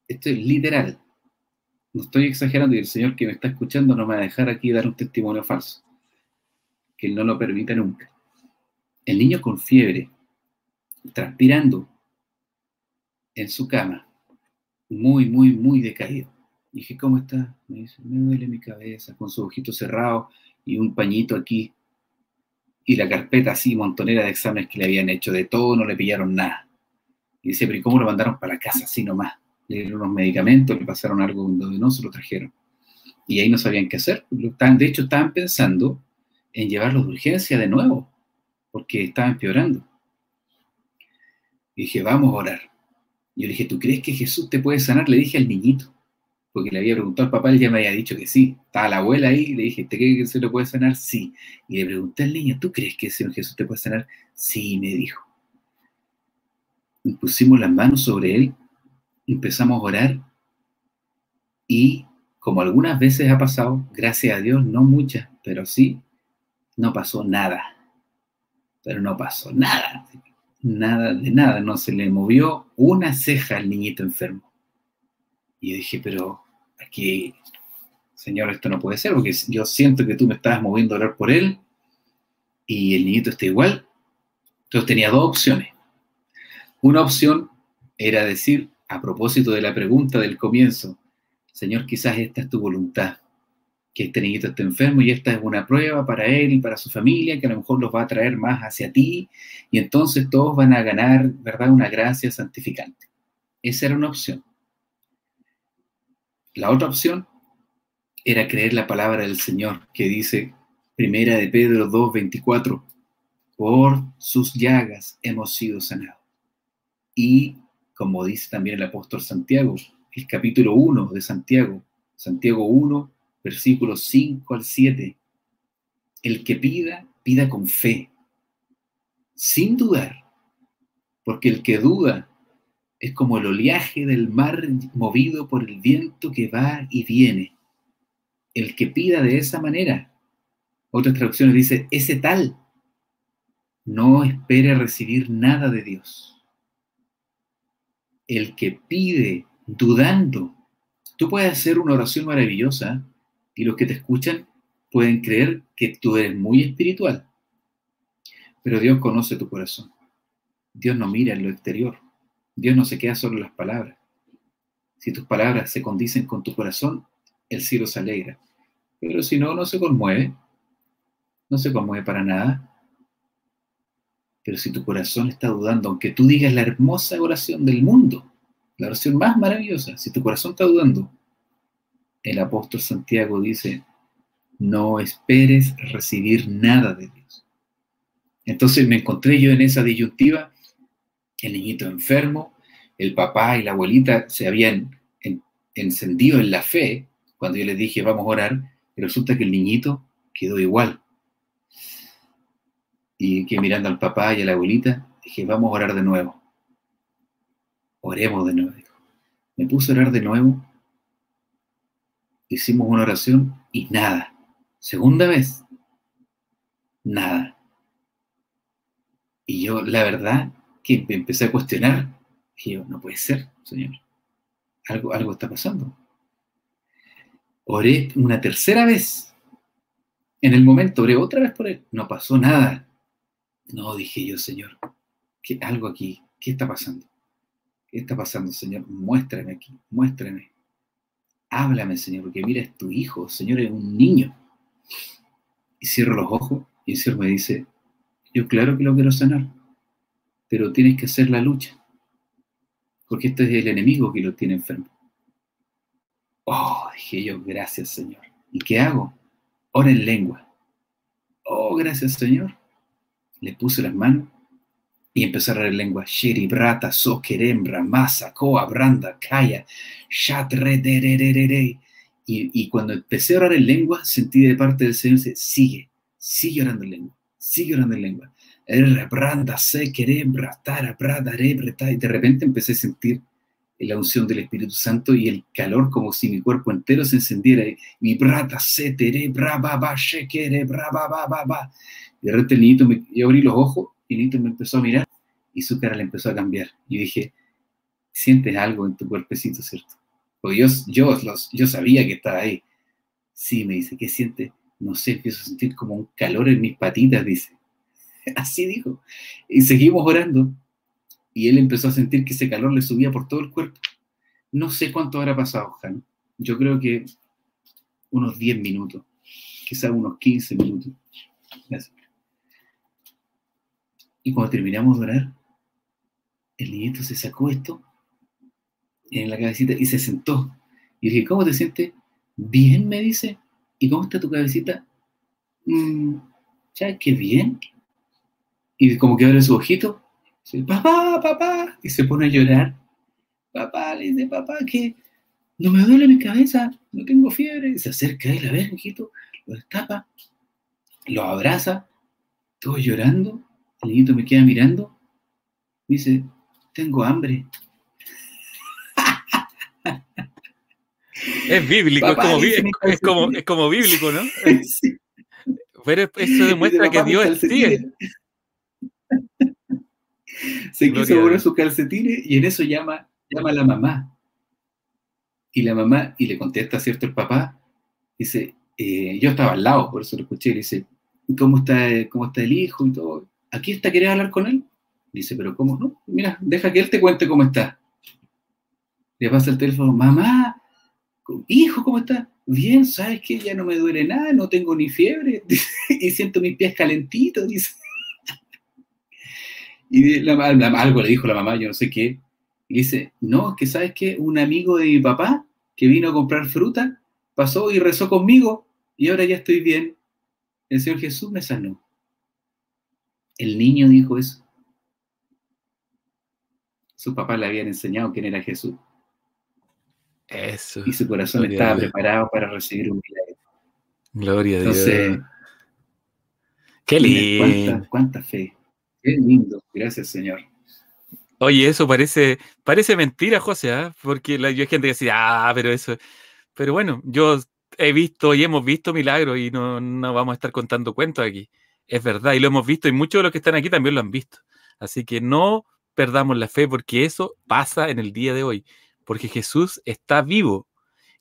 Esto es literal no estoy exagerando y el Señor que me está escuchando no me va a dejar aquí dar un testimonio falso. Que Él no lo permita nunca. El niño con fiebre, transpirando en su cama, muy, muy, muy decaído. dije, ¿cómo está? Me dice, me duele mi cabeza, con su ojito cerrado y un pañito aquí. Y la carpeta así, montonera de exámenes que le habían hecho de todo, no le pillaron nada. Y dice, pero ¿y cómo lo mandaron para la casa así nomás? Le dieron unos medicamentos, le pasaron algo no se lo trajeron. Y ahí no sabían qué hacer. De hecho, estaban pensando en llevarlo de urgencia de nuevo, porque estaba empeorando. Y dije, vamos a orar. Yo le dije, ¿tú crees que Jesús te puede sanar? Le dije al niñito, porque le había preguntado al papá, él ya me había dicho que sí. Estaba la abuela ahí, y le dije, ¿te crees que se lo puede sanar? Sí. Y le pregunté al niño, ¿tú crees que el Jesús te puede sanar? Sí, me dijo. Y pusimos las manos sobre él empezamos a orar y como algunas veces ha pasado, gracias a Dios, no muchas, pero sí, no pasó nada. Pero no pasó nada, nada de nada, no se le movió una ceja al niñito enfermo. Y yo dije, pero aquí, Señor, esto no puede ser, porque yo siento que tú me estabas moviendo a orar por él y el niñito está igual. Entonces tenía dos opciones. Una opción era decir, a propósito de la pregunta del comienzo, Señor, quizás esta es tu voluntad, que este niñito esté enfermo y esta es una prueba para él y para su familia, que a lo mejor los va a traer más hacia ti y entonces todos van a ganar, ¿verdad?, una gracia santificante. Esa era una opción. La otra opción era creer la palabra del Señor, que dice, primera de Pedro 2.24, por sus llagas hemos sido sanados. Y como dice también el apóstol Santiago, el capítulo 1 de Santiago, Santiago 1, versículos 5 al 7. El que pida, pida con fe, sin dudar, porque el que duda es como el oleaje del mar movido por el viento que va y viene. El que pida de esa manera, otras traducciones dice, ese tal, no espere recibir nada de Dios el que pide dudando. Tú puedes hacer una oración maravillosa y los que te escuchan pueden creer que tú eres muy espiritual. Pero Dios conoce tu corazón. Dios no mira en lo exterior. Dios no se queda solo en las palabras. Si tus palabras se condicen con tu corazón, el cielo se alegra. Pero si no, no se conmueve. No se conmueve para nada. Pero si tu corazón está dudando, aunque tú digas la hermosa oración del mundo, la oración más maravillosa, si tu corazón está dudando, el apóstol Santiago dice, no esperes recibir nada de Dios. Entonces me encontré yo en esa disyuntiva, el niñito enfermo, el papá y la abuelita se habían encendido en la fe, cuando yo les dije vamos a orar, y resulta que el niñito quedó igual. Y que mirando al papá y a la abuelita, dije, vamos a orar de nuevo. Oremos de nuevo. Me puse a orar de nuevo. Hicimos una oración y nada. Segunda vez, nada. Y yo, la verdad, que empecé a cuestionar. Dije yo, no puede ser, Señor. Algo, algo está pasando. Oré una tercera vez. En el momento oré otra vez por él. No pasó nada. No, dije yo, Señor, ¿qué, algo aquí. ¿Qué está pasando? ¿Qué está pasando, Señor? Muéstrame aquí, muéstrame. Háblame, Señor, porque mira, es tu hijo, Señor, es un niño. Y cierro los ojos y el Señor me dice, yo claro que lo quiero sanar, pero tienes que hacer la lucha, porque este es el enemigo que lo tiene enfermo. Oh, dije yo, gracias Señor. ¿Y qué hago? Ora en lengua. Oh, gracias Señor. Le puse las manos y empecé a en lengua. Shiri, brata, sokerembra, masa, koa, branda, kaya, shatre, y, y cuando empecé a orar en lengua, sentí de parte del Señor, dice, sigue, sigue orando en lengua, sigue orando en lengua. Y de repente empecé a sentir la unción del Espíritu Santo y el calor como si mi cuerpo entero se encendiera. Y brata se tere, braba, ba, shekere, braba, ba, ba, ba. Y de repente el niñito, me, yo abrí los ojos y el niñito me empezó a mirar y su cara le empezó a cambiar. Y dije, sientes algo en tu cuerpecito, ¿cierto? Porque yo, yo, los, yo sabía que estaba ahí. Sí, me dice, ¿qué sientes? No sé, empiezo a sentir como un calor en mis patitas, dice. Así dijo. Y seguimos orando y él empezó a sentir que ese calor le subía por todo el cuerpo. No sé cuánto habrá pasado, Jan. Yo creo que unos 10 minutos, quizás unos 15 minutos. Y cuando terminamos de orar, el niñito se sacó esto en la cabecita y se sentó. Y dije, ¿cómo te sientes? Bien, me dice. ¿Y cómo está tu cabecita? Mm, ¿Sabes qué bien? Y como que abre su ojito Dice, papá, papá, y se pone a llorar. Papá, le dice, papá, que no me duele mi cabeza, no tengo fiebre. Y se acerca a él, a ver, hijito, lo destapa, lo abraza, todo llorando. El niñito me queda mirando. Dice, tengo hambre.
Es bíblico, es, como, es, como, es, como, bíblico, ¿no? Pero eso demuestra que Dios sigue
se quiso poner sus calcetines y en eso llama, llama a la mamá. Y la mamá, y le contesta, ¿cierto? El papá, dice, eh, yo estaba al lado, por eso lo escuché, le dice, ¿cómo está, ¿cómo está el hijo y todo? ¿Aquí está, querés hablar con él? Dice, pero ¿cómo no? Mira, deja que él te cuente cómo está. Le pasa el teléfono, mamá, hijo, ¿cómo está? Bien, ¿sabes qué? Ya no me duele nada, no tengo ni fiebre y siento mis pies calentitos, dice. Y algo le dijo la mamá, yo no sé qué. Y dice, no, es que sabes que un amigo de mi papá que vino a comprar fruta pasó y rezó conmigo y ahora ya estoy bien. El Señor Jesús me sanó. El niño dijo eso. Su papá le habían enseñado quién era Jesús.
Eso.
Y su corazón estaba preparado para recibir un milagro.
Gloria a Dios. Entonces,
Qué lindo. cuánta fe. Qué lindo, gracias Señor.
Oye, eso parece, parece mentira, José, ¿ah? porque la, yo hay gente que dice, ah, pero eso. Pero bueno, yo he visto y hemos visto milagros y no, no vamos a estar contando cuentos aquí. Es verdad, y lo hemos visto, y muchos de los que están aquí también lo han visto. Así que no perdamos la fe, porque eso pasa en el día de hoy, porque Jesús está vivo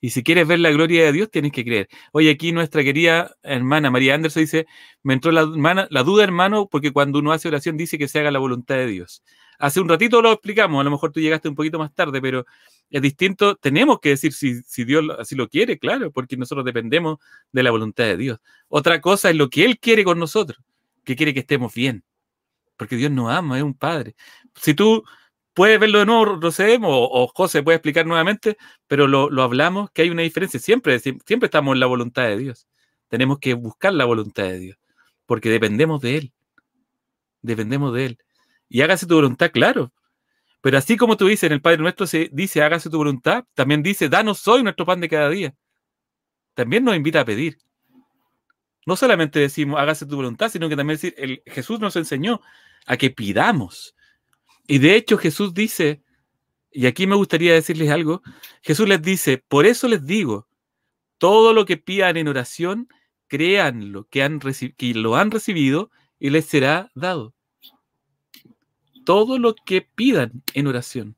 y si quieres ver la gloria de Dios, tienes que creer. Hoy aquí nuestra querida hermana María Anderson dice, me entró la, la duda, hermano, porque cuando uno hace oración dice que se haga la voluntad de Dios. Hace un ratito lo explicamos, a lo mejor tú llegaste un poquito más tarde, pero es distinto. Tenemos que decir si, si Dios así lo quiere, claro, porque nosotros dependemos de la voluntad de Dios. Otra cosa es lo que Él quiere con nosotros, que quiere que estemos bien, porque Dios nos ama, es un Padre. Si tú puede verlo de nuevo, José, o, José puede explicar nuevamente, pero lo, hablamos, que hay una diferencia. Siempre, siempre estamos en la voluntad de Dios. Tenemos que buscar la voluntad de Dios, porque dependemos de Él. Dependemos de Él. Y hágase tu voluntad, claro. Pero así como tú dices, en el Padre Nuestro se dice, hágase tu voluntad, también dice, danos hoy nuestro pan de cada día. También nos invita a pedir. No solamente decimos, hágase tu voluntad, sino que también decir, Jesús nos enseñó a que pidamos. Y de hecho Jesús dice, y aquí me gustaría decirles algo, Jesús les dice, por eso les digo, todo lo que pidan en oración, créanlo, que, han que lo han recibido y les será dado. Todo lo que pidan en oración.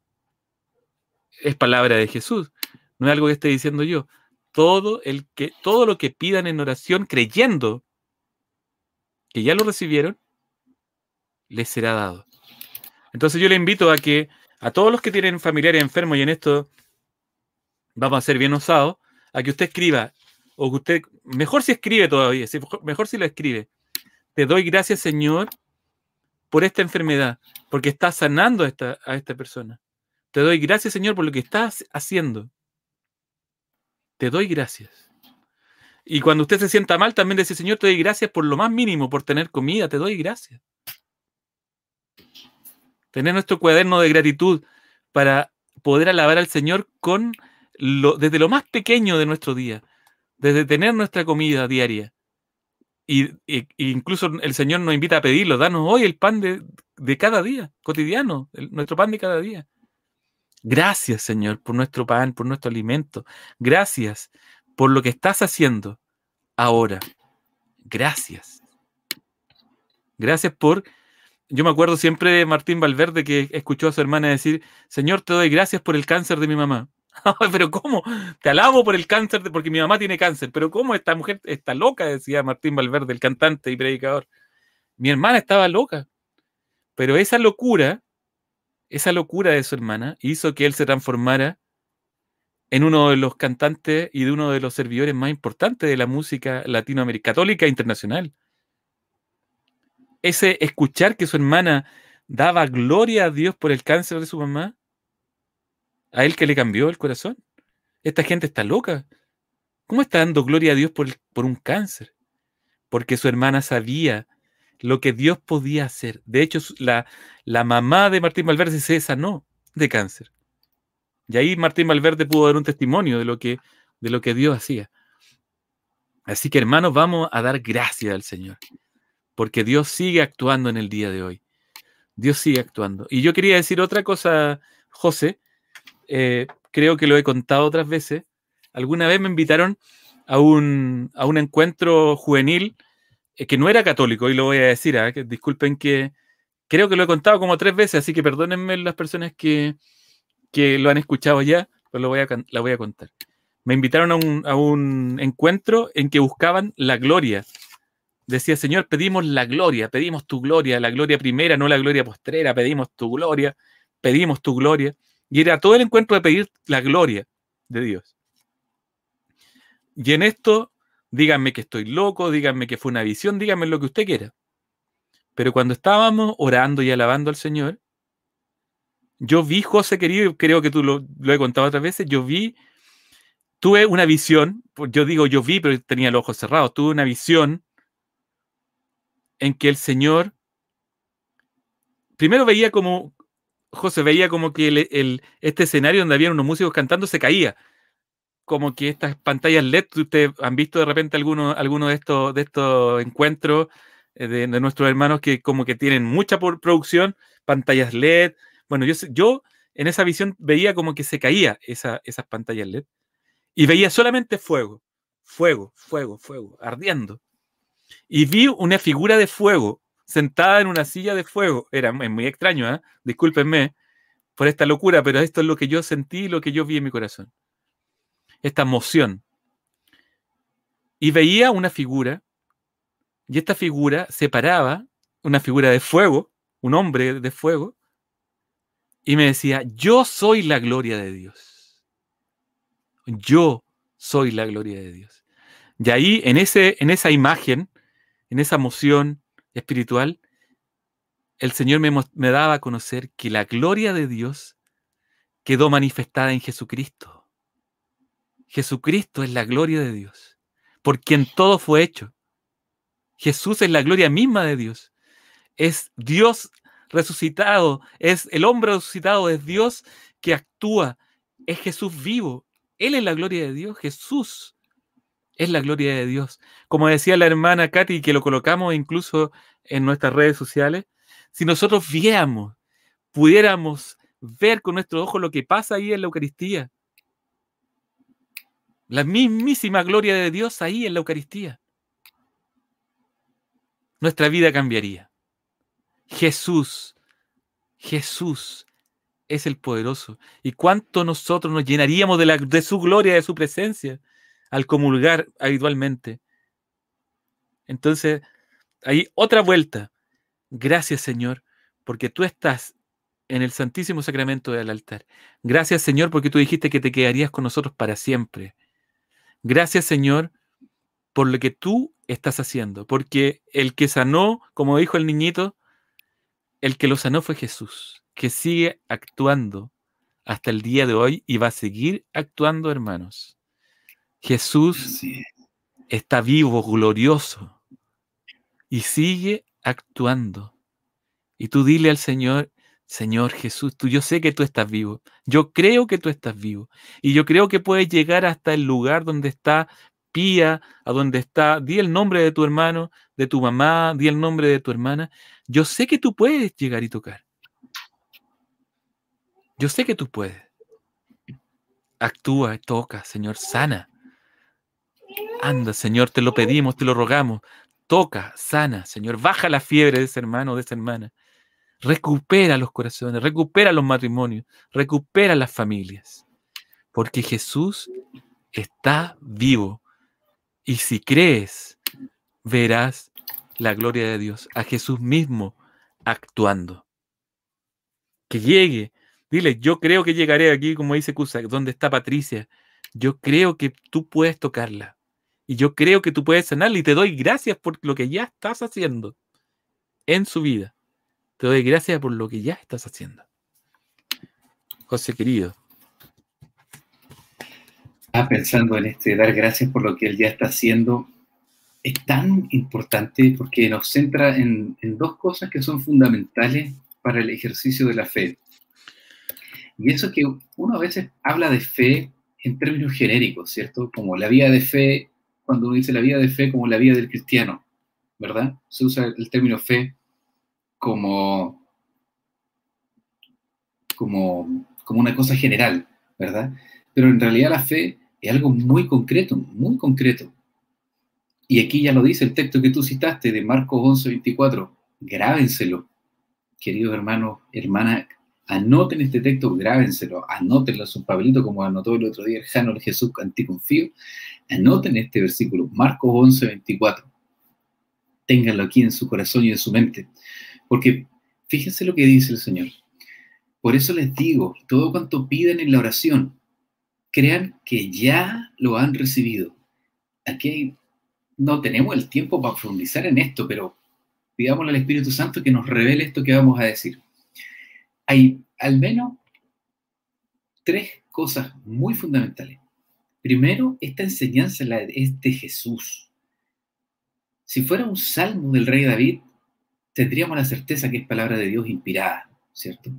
Es palabra de Jesús, no es algo que esté diciendo yo. Todo, el que, todo lo que pidan en oración creyendo que ya lo recibieron, les será dado. Entonces yo le invito a que a todos los que tienen familiares enfermos y en esto vamos a ser bien osados, a que usted escriba, o que usted, mejor si escribe todavía, mejor si lo escribe. Te doy gracias, Señor, por esta enfermedad, porque estás sanando a esta, a esta persona. Te doy gracias, Señor, por lo que estás haciendo. Te doy gracias. Y cuando usted se sienta mal, también dice, Señor, te doy gracias por lo más mínimo, por tener comida, te doy gracias tener nuestro cuaderno de gratitud para poder alabar al Señor con lo, desde lo más pequeño de nuestro día, desde tener nuestra comida diaria. Y, incluso el Señor nos invita a pedirlo, danos hoy el pan de, cada día, cotidiano, nuestro pan de cada día. Gracias, Señor, por nuestro pan, por nuestro alimento. Gracias por lo que estás haciendo ahora. Gracias. Gracias por yo me acuerdo siempre de Martín Valverde que escuchó a su hermana decir, Señor, te doy gracias por el cáncer de mi mamá. pero ¿cómo? Te alabo por el cáncer, de, porque mi mamá tiene cáncer. Pero ¿cómo esta mujer está loca? Decía Martín Valverde, el cantante y predicador. Mi hermana estaba loca. Pero esa locura, esa locura de su hermana hizo que él se transformara en uno de los cantantes y de uno de los servidores más importantes de la música latinoamericana, católica e internacional ese escuchar que su hermana daba gloria a Dios por el cáncer de su mamá, a él que le cambió el corazón. Esta gente está loca. ¿Cómo está dando gloria a Dios por, por un cáncer? Porque su hermana sabía lo que Dios podía hacer. De hecho, la, la mamá de Martín Valverde se sanó de cáncer. Y ahí Martín Valverde pudo dar un testimonio de lo que, de lo que Dios hacía. Así que hermanos, vamos a dar gracias al Señor porque Dios sigue actuando en el día de hoy. Dios sigue actuando. Y yo quería decir otra cosa, José, eh, creo que lo he contado otras veces. Alguna vez me invitaron a un, a un encuentro juvenil eh, que no era católico, y lo voy a decir, ¿ah? que disculpen que creo que lo he contado como tres veces, así que perdónenme las personas que, que lo han escuchado ya, pero lo voy a, la voy a contar. Me invitaron a un, a un encuentro en que buscaban la gloria decía, Señor, pedimos la gloria, pedimos tu gloria, la gloria primera, no la gloria postrera, pedimos tu gloria, pedimos tu gloria. Y era todo el encuentro de pedir la gloria de Dios. Y en esto, díganme que estoy loco, díganme que fue una visión, díganme lo que usted quiera. Pero cuando estábamos orando y alabando al Señor, yo vi, José querido, creo que tú lo, lo he contado otras veces, yo vi, tuve una visión, yo digo yo vi, pero tenía los ojos cerrados, tuve una visión en que el Señor, primero veía como, José veía como que el, este escenario donde había unos músicos cantando se caía. Como que estas pantallas LED, ustedes han visto de repente algunos alguno de, estos, de estos encuentros eh, de, nuestros hermanos que como que tienen mucha producción, pantallas LED. Bueno, yo, yo en esa visión veía como que se caía esa, esas pantallas LED y veía solamente fuego, fuego, fuego, fuego, ardiendo y vi una figura de fuego sentada en una silla de fuego. Era muy extraño, ¿eh? discúlpenme por esta locura, pero esto es lo que yo sentí lo que yo vi en mi corazón. Esta emoción. Y veía una figura, y esta figura se paraba, una figura de fuego, un hombre de fuego, y me decía, yo soy la gloria de Dios. Yo soy la gloria de Dios. Y ahí, en, ese, en esa imagen, en esa moción espiritual, el Señor me, daba a conocer que la gloria de Dios quedó manifestada en Jesucristo. Jesucristo es la gloria de Dios, por quien todo fue hecho. Jesús es la gloria misma de Dios. Es Dios resucitado, es el hombre resucitado, es Dios que actúa, es Jesús vivo. Él es la gloria de Dios, Jesús es la gloria de Dios. Como decía la hermana Katy, que lo colocamos incluso en nuestras redes sociales, si nosotros viéramos, pudiéramos ver con nuestro ojo lo que pasa ahí en la Eucaristía, la mismísima gloria de Dios ahí en la Eucaristía, nuestra vida cambiaría. Jesús, Jesús es el poderoso. ¿Y cuánto nosotros nos llenaríamos de, de su gloria, de su presencia, al comulgar habitualmente? Entonces, hay otra vuelta. Gracias, Señor, porque tú estás en el Santísimo Sacramento del altar. Gracias, Señor, porque tú dijiste que te quedarías con nosotros para siempre. Gracias, Señor, por lo que tú estás haciendo, porque el que sanó, como dijo el niñito, el que lo sanó fue Jesús, que sigue actuando hasta el día de hoy y va a seguir actuando, hermanos. Jesús está vivo, glorioso, y sigue actuando. Y tú dile al Señor, Señor Jesús, tú, yo sé que tú estás vivo. Yo creo que tú estás vivo. Y yo creo que puedes llegar hasta el lugar donde está Pía, a donde está, di el nombre de tu hermano, de tu mamá, di el nombre de tu hermana. Yo sé que tú puedes llegar y tocar. Yo sé que tú puedes. Actúa, toca, Señor, sana. Anda, Señor, te lo pedimos, te lo rogamos. Toca, sana, Señor. Baja la fiebre de ese hermano, de esa hermana. Recupera los corazones, recupera los matrimonios, recupera las familias. Porque Jesús está vivo. Y si crees, verás la gloria de Dios, a Jesús mismo actuando. Que llegue. Dile, yo creo que llegaré aquí, como dice Cusa, donde está Patricia. Yo creo que tú puedes tocarla. Y yo creo que tú puedes sanarla. Y te doy gracias por lo que ya estás haciendo en su vida. Te doy gracias por lo que ya estás haciendo. José querido.
Ah, pensando en este, dar gracias por lo que él ya está haciendo, es tan importante porque nos centra en, dos cosas que son fundamentales para el ejercicio de la fe. Y eso que uno a veces habla de fe en términos genéricos, ¿cierto? Como la vida de fe, cuando uno dice la vida de fe como la vida del cristiano, ¿verdad? Se usa el término fe como, como, como una cosa general, ¿verdad? Pero en realidad la fe es algo muy concreto, muy concreto. Y aquí ya lo dice el texto que tú citaste de Marcos 11, 24. Grábenselo, queridos hermanos, hermanas, anoten este texto, grábenselo, anótenlo, es un Pablito como anotó el otro día el Jano Jesús Anticonfío, anoten este versículo, Marcos 11, 24. Ténganlo aquí en su corazón y en su mente. Porque fíjense lo que dice el Señor. Por eso les digo, todo cuanto piden en la oración, crean que ya lo han recibido. Aquí no tenemos el tiempo para profundizar en esto, pero pidámosle al Espíritu Santo que nos revele esto que vamos a decir. Hay al menos tres cosas muy fundamentales. Primero, esta enseñanza es de Jesús. Si fuera un salmo del rey David, tendríamos la certeza que es palabra de Dios inspirada, ¿cierto?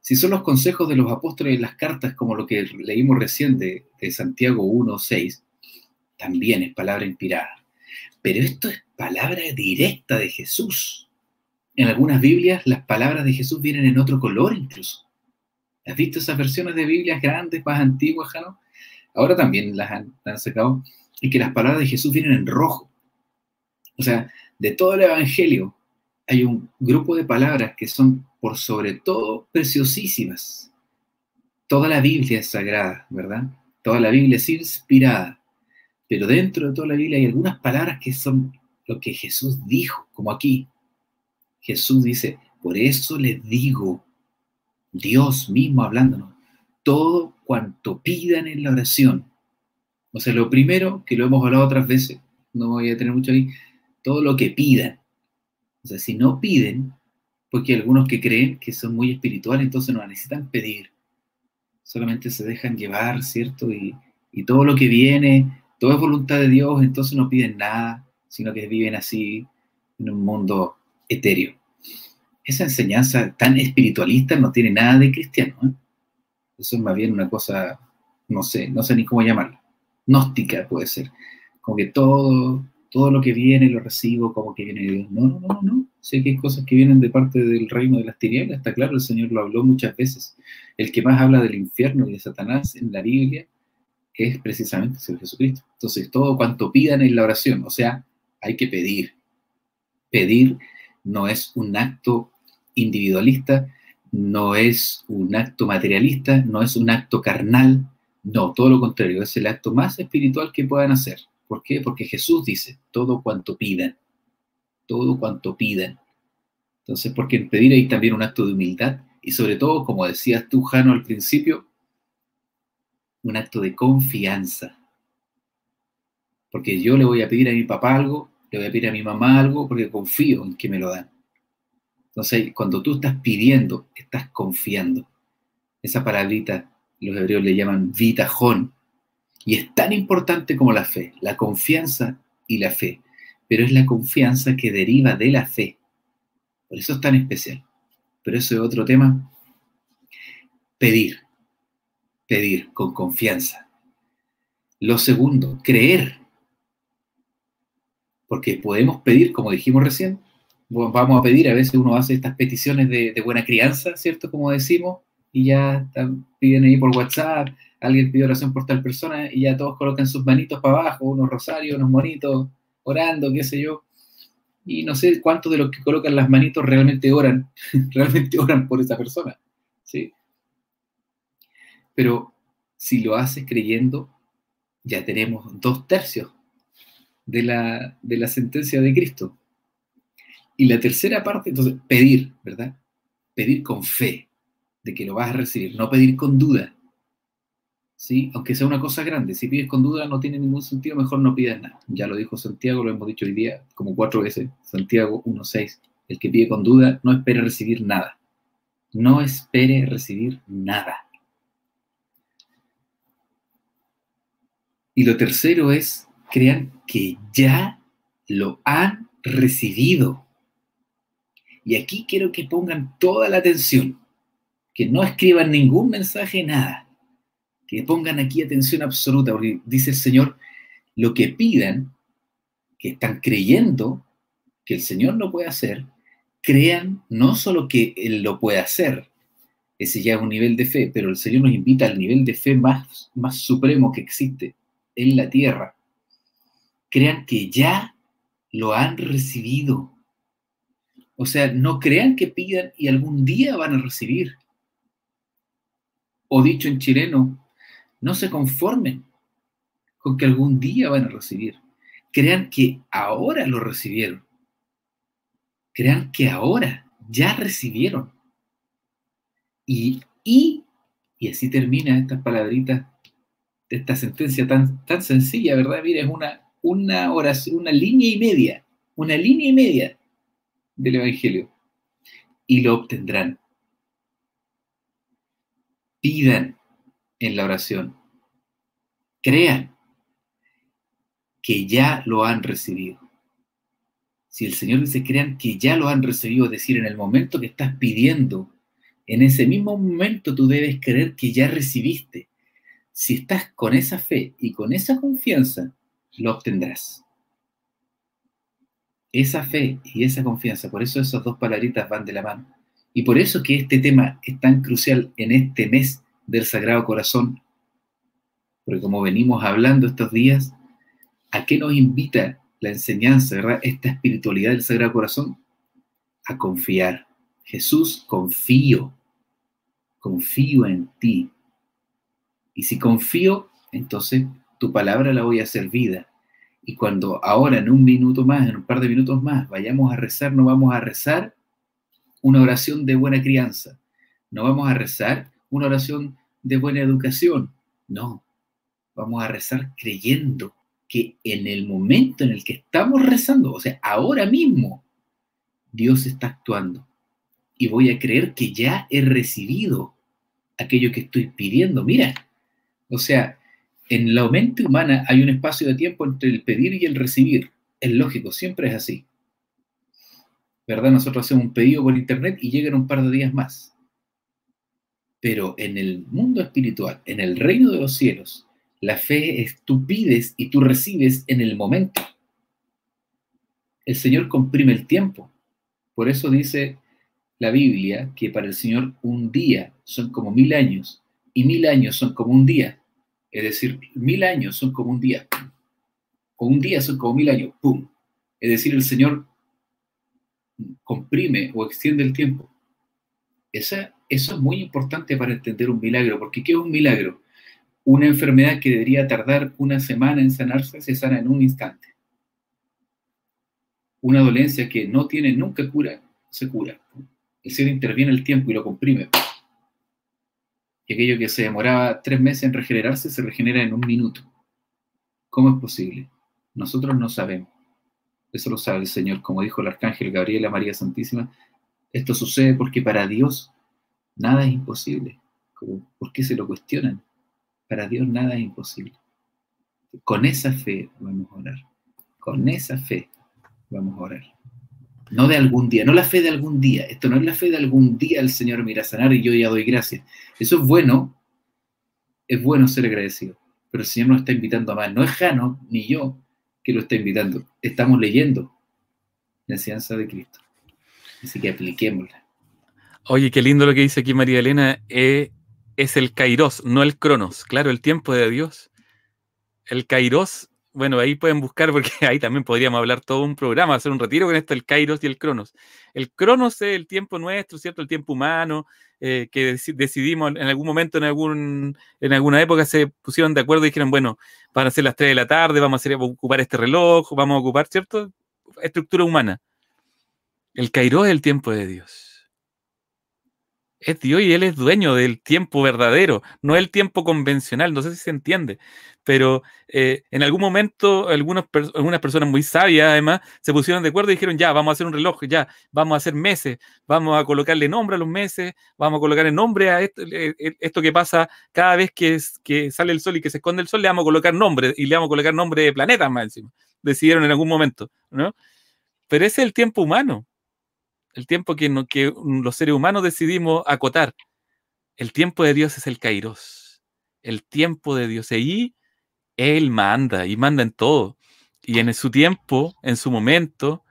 Si son los consejos de los apóstoles en las cartas, como lo que leímos recién de, Santiago 1, 6, también es palabra inspirada. Pero esto es palabra directa de Jesús. En algunas Biblias las palabras de Jesús vienen en otro color incluso. ¿Has visto esas versiones de Biblias grandes, más antiguas, Jano? Ahora también las han, las han sacado. Y que las palabras de Jesús vienen en rojo. O sea, de todo el Evangelio, hay un grupo de palabras que son por sobre todo preciosísimas. Toda la Biblia es sagrada, ¿verdad? Toda la Biblia es inspirada. Pero dentro de toda la Biblia hay algunas palabras que son lo que Jesús dijo, como aquí. Jesús dice, por eso les digo, Dios mismo hablándonos, todo cuanto pidan en la oración. O sea, lo primero, que lo hemos hablado otras veces, no voy a tener mucho ahí, todo lo que pidan. O sea, si no piden, porque hay algunos que creen que son muy espirituales, entonces no necesitan pedir. Solamente se dejan llevar, ¿cierto? Y, y todo lo que viene, todo es voluntad de Dios, entonces no piden nada, sino que viven así en un mundo etéreo. esa enseñanza tan espiritualista no tiene nada de cristiano. ¿eh? Eso es más bien una cosa, no sé, no sé ni cómo llamarla. Gnóstica puede ser. Como que todo, todo lo que viene lo recibo como que viene de Dios. No, no, no, no. Sé que hay cosas que vienen de parte del reino de las tinieblas, está claro, el Señor lo habló muchas veces. El que más habla del infierno y de Satanás en la Biblia es precisamente el Señor Jesucristo. Entonces, todo cuanto pidan en la oración, o sea, hay que pedir. Pedir no es un acto individualista, no es un acto materialista, no es un acto carnal, no, todo lo contrario, es el acto más espiritual que puedan hacer. ¿Por qué? Porque Jesús dice, todo cuanto pidan, todo cuanto pidan. Entonces, porque pedir hay también un acto de humildad y sobre todo, como decías tú, Jano, al principio, un acto de confianza. Porque yo le voy a pedir a mi papá algo, le voy a pedir a mi mamá algo, porque confío en que me lo dan. Entonces, cuando tú estás pidiendo, estás confiando. Esa palabrita, los hebreos le llaman vitajón. Y es tan importante como la fe, la confianza y la fe. Pero es la confianza que deriva de la fe. Por eso es tan especial. Pero eso es otro tema. Pedir. Pedir con confianza. Lo segundo, creer. Porque podemos pedir, como dijimos recién, vamos a pedir, a veces uno hace estas peticiones de, buena crianza, ¿cierto? Como decimos, y ya piden ahí por WhatsApp, alguien pide oración por tal persona y ya todos colocan sus manitos para abajo, unos rosarios, unos monitos, orando, qué sé yo. Y no sé cuántos de los que colocan las manitos realmente oran, realmente oran por esa persona, ¿sí? Pero si lo haces creyendo, ya tenemos dos tercios de la, de la sentencia de Cristo. Y la tercera parte, entonces, pedir, ¿verdad? Pedir con fe de que lo vas a recibir, no pedir con duda. ¿Sí? Aunque sea una cosa grande, si pides con duda no tiene ningún sentido, mejor no pidas nada. Ya lo dijo Santiago, lo hemos dicho hoy día como cuatro veces, Santiago 1.6. El que pide con duda no espere recibir nada. No espere recibir nada. Y lo tercero es, crean que ya lo han recibido. Y aquí quiero que pongan toda la atención, que no escriban ningún mensaje, nada, que pongan aquí atención absoluta, porque dice el Señor, lo que pidan, que están creyendo que el Señor lo puede hacer, crean no solo que Él lo puede hacer, ese ya es un nivel de fe, pero el Señor nos invita al nivel de fe más, más supremo que existe en la tierra. Crean que ya lo han recibido o sea, no crean que pidan y algún día van a recibir. O dicho en chileno, no se conformen con que algún día van a recibir. Crean que ahora lo recibieron. Crean que ahora ya recibieron. Y, y, y así termina estas palabritas de esta sentencia tan, tan sencilla, ¿verdad? Mira, es una, una oración, una línea y media, una línea y media del Evangelio y lo obtendrán. Pidan en la oración, crean que ya lo han recibido. Si el Señor dice, crean que ya lo han recibido, es decir, en el momento que estás pidiendo, en ese mismo momento tú debes creer que ya recibiste. Si estás con esa fe y con esa confianza, lo obtendrás esa fe y esa confianza, por eso esas dos palabritas van de la mano. Y por eso que este tema es tan crucial en este mes del Sagrado Corazón. Porque como venimos hablando estos días, ¿a qué nos invita la enseñanza, verdad? Esta espiritualidad del Sagrado Corazón. A confiar. Jesús, confío. Confío en ti. Y si confío, entonces tu palabra la voy a hacer vida. Y cuando ahora en un minuto más, en un par de minutos más, vayamos a rezar, no vamos a rezar una oración de buena crianza, no vamos a rezar una oración de buena educación, no, vamos a rezar creyendo que en el momento en el que estamos rezando, o sea, ahora mismo, Dios está actuando. Y voy a creer que ya he recibido aquello que estoy pidiendo. Mira, o sea, en la mente humana hay un espacio de tiempo entre el pedir y el recibir. Es lógico, siempre es así. ¿verdad? Nosotros hacemos un pedido por internet y llegan un par de días más. Pero en el mundo espiritual, en el reino de los cielos, la fe es tú pides y tú recibes en el momento. El Señor comprime el tiempo. Por eso dice la Biblia que para el Señor un día son como mil años y mil años son como un día. Es decir, mil años son como un día. O un día son como mil años. ¡Pum! Es decir, el Señor comprime o extiende el tiempo. Esa, eso es muy importante para entender un milagro, porque ¿qué es un milagro? Una enfermedad que debería tardar una semana en sanarse se sana en un instante. Una dolencia que no tiene nunca cura, se cura. El Señor interviene el tiempo y lo comprime. Y aquello que se demoraba tres meses en regenerarse se regenera en un minuto. ¿Cómo es posible? Nosotros no sabemos. Eso lo sabe el Señor, como dijo el arcángel Gabriel a María Santísima. Esto sucede porque para Dios nada es imposible. ¿Por qué se lo cuestionan? Para Dios nada es imposible. Con esa fe vamos a orar. Con esa fe vamos a orar. No de algún día, no la fe de algún día. Esto no es la fe de algún día el Señor mira a sanar y yo ya doy gracias. Eso es bueno, es bueno ser agradecido. Pero el Señor nos está invitando a más. No es Jano ni yo que lo está invitando. Estamos leyendo la enseñanza de Cristo. Así que apliquémosla.
Oye, qué lindo lo que dice aquí María Elena. Eh, es el Kairos, no el Cronos. Claro, el tiempo de Dios. El Kairos, bueno, ahí pueden buscar porque ahí también podríamos hablar todo un programa, hacer un retiro con esto, el Kairos y el Cronos. El Cronos es el tiempo nuestro, ¿cierto? El tiempo humano, eh, que decidimos en algún momento, en, algún, en alguna época se pusieron de acuerdo y dijeron, bueno, van a ser las 3 de la tarde, vamos a, hacer, ocupar este reloj, vamos a ocupar, ¿cierto? Estructura humana. El Kairos es el tiempo de Dios es Dios y Él es dueño del tiempo verdadero, no el tiempo convencional, no sé si se entiende, pero eh, en algún momento algunas, personas muy sabias además se pusieron de acuerdo y dijeron, ya, vamos a hacer un reloj, ya, vamos a hacer meses, vamos a colocarle nombre a los meses, vamos a colocarle nombre a esto, esto que pasa cada vez que, que sale el sol y que se esconde el sol, le vamos a colocar nombre y le vamos a colocar nombre de planetas más encima, decidieron en algún momento, ¿no? Pero ese es el tiempo humano el tiempo que, que los seres humanos decidimos acotar. El tiempo de Dios es el kairos, el tiempo de Dios. Y Él manda, y manda en todo. Y en su tiempo, en su momento,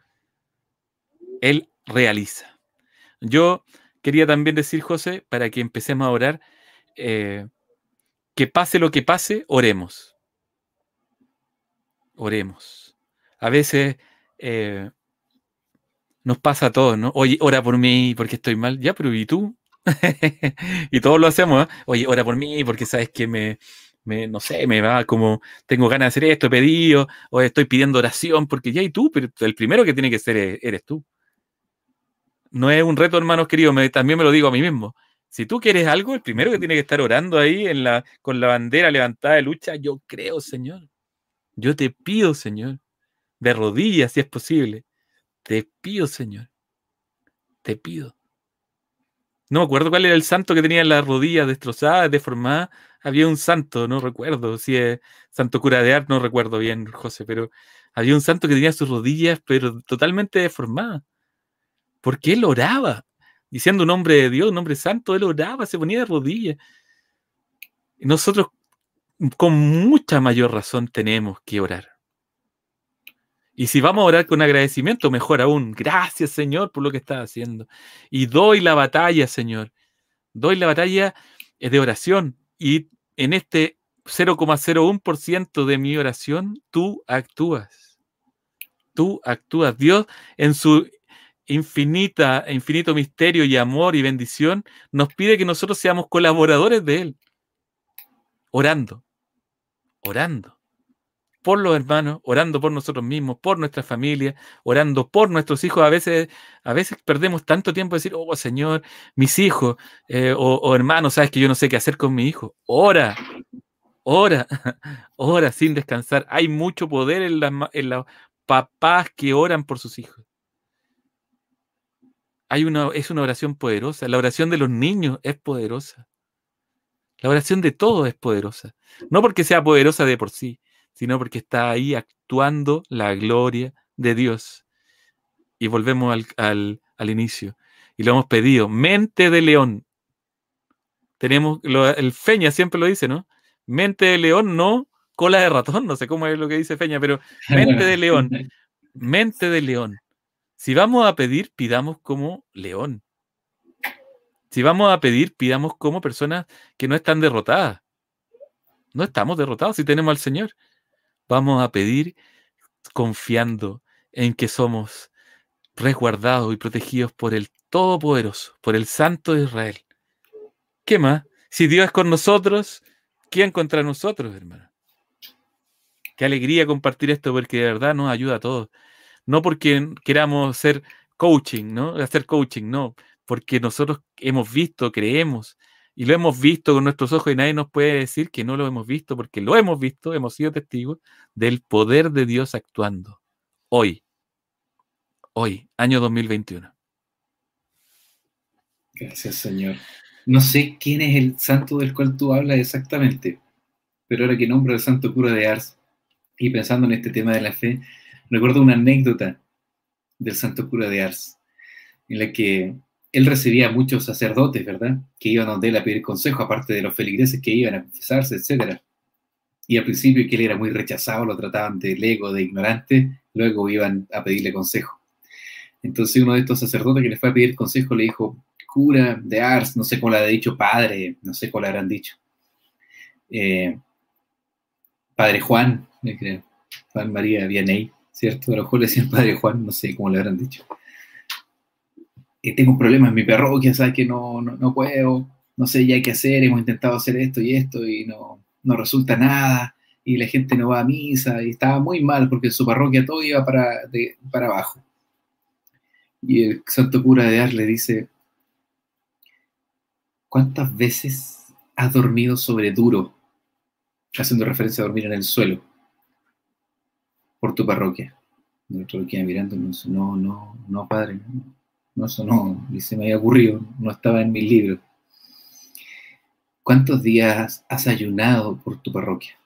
Él realiza. Yo quería también decir, José, para que empecemos a orar, eh, que pase lo que pase, oremos. Oremos. A veces eh, nos pasa a todos, ¿no? Oye, ora por mí porque estoy mal. Ya, pero ¿y tú? y todos lo hacemos, ¿eh? Oye, ora por mí porque sabes que me, me, no sé, me va como, tengo ganas de hacer esto, he pedido, o estoy pidiendo oración, porque ya y tú, pero el primero que tiene que ser e, eres tú. No es un reto, hermanos queridos, también me lo digo a mí mismo. Si tú quieres algo, el primero que tiene que estar orando ahí en la, con la bandera levantada de lucha, yo creo, Señor. Yo te pido, Señor, de rodillas, si es posible, te pido, Señor. Te pido. No me acuerdo cuál era el santo que tenía las rodillas destrozadas, deformadas. Había un santo, no recuerdo si es Santo Cura de Art, no recuerdo bien, José, pero había un santo que tenía sus rodillas, pero totalmente deformadas. Porque él oraba, diciendo un nombre de Dios, un nombre santo, él oraba, se ponía de rodillas. Y nosotros, con mucha mayor razón, tenemos que orar. Y si vamos a orar con agradecimiento, mejor aún. Gracias, Señor, por lo que estás haciendo. Y doy la batalla, Señor. Doy la batalla eh, de oración. Y en este 0,01% de mi oración, tú actúas. Tú actúas. Dios, en su infinita, infinito misterio y amor y bendición, nos pide que nosotros seamos colaboradores de Él. Orando. Orando por los hermanos, orando por nosotros mismos, por nuestra familia, orando por nuestros hijos. A veces, a veces perdemos tanto tiempo de decir, oh Señor, mis hijos, eh, o, hermanos, sabes que yo no sé qué hacer con mi hijo. Ora, ora, ora sin descansar. Hay mucho poder en las en papás que oran por sus hijos. Hay una, es una oración poderosa. La oración de los niños es poderosa. La oración de todos es poderosa. No porque sea poderosa de por sí, sino porque está ahí actuando la gloria de Dios. y volvemos al, al, inicio. Y lo hemos pedido, mente de león. Tenemos, el Feña siempre lo dice, ¿no? Mente de león, no cola de ratón, no sé cómo es lo que dice Feña, pero mente de león, mente de león. Si vamos a pedir, pidamos como león. Si vamos a pedir, pidamos como personas que no están derrotadas. No estamos derrotados si tenemos al Señor. Vamos a pedir confiando en que somos resguardados y protegidos por el Todopoderoso, por el Santo de Israel. ¿Qué más? Si Dios es con nosotros, ¿quién contra nosotros, hermano? Qué alegría compartir esto porque de verdad nos ayuda a todos. No porque queramos ser coaching, ¿no? Hacer coaching, no. Porque nosotros hemos visto, creemos y lo hemos visto con nuestros ojos y nadie nos puede decir que no lo hemos visto porque lo hemos visto, hemos sido testigos del poder de Dios actuando. Hoy, hoy, año 2021.
Gracias, Señor. No sé quién es el santo del cual tú hablas exactamente, pero ahora que nombro al santo cura de Ars y pensando en este tema de la fe, recuerdo una anécdota del santo cura de Ars, en la que él recibía muchos sacerdotes, ¿verdad? Que iban donde él a pedir consejo, aparte de los feligreses que iban a confesarse, etc. Y al principio que él era muy rechazado, lo trataban de lego, de ignorante, luego iban a pedirle consejo. Entonces uno de estos sacerdotes que le fue a pedir consejo le dijo, cura de Ars, no sé cómo le ha dicho, padre, no sé cómo le habrán dicho. Eh, padre Juan, me Juan María Vianney, ¿cierto? A lo mejor le decían Padre Juan, no sé cómo le habrán dicho. Eh, tengo un problema en mi parroquia, ¿sabes? Que no, no, puedo, no sé ya qué hacer, hemos intentado hacer esto y esto y no, no resulta nada, y la gente no va a misa, y estaba muy mal porque en su parroquia todo iba para, para abajo. Y el santo cura de Ar le dice, ¿cuántas veces has dormido sobre duro? Haciendo referencia a dormir en el suelo por tu parroquia. El otro lo queda mirando y dice, no, no, no, padre, no, eso no, y se me había ocurrido, no estaba en mis libros. ¿Cuántos días has ayunado por tu parroquia?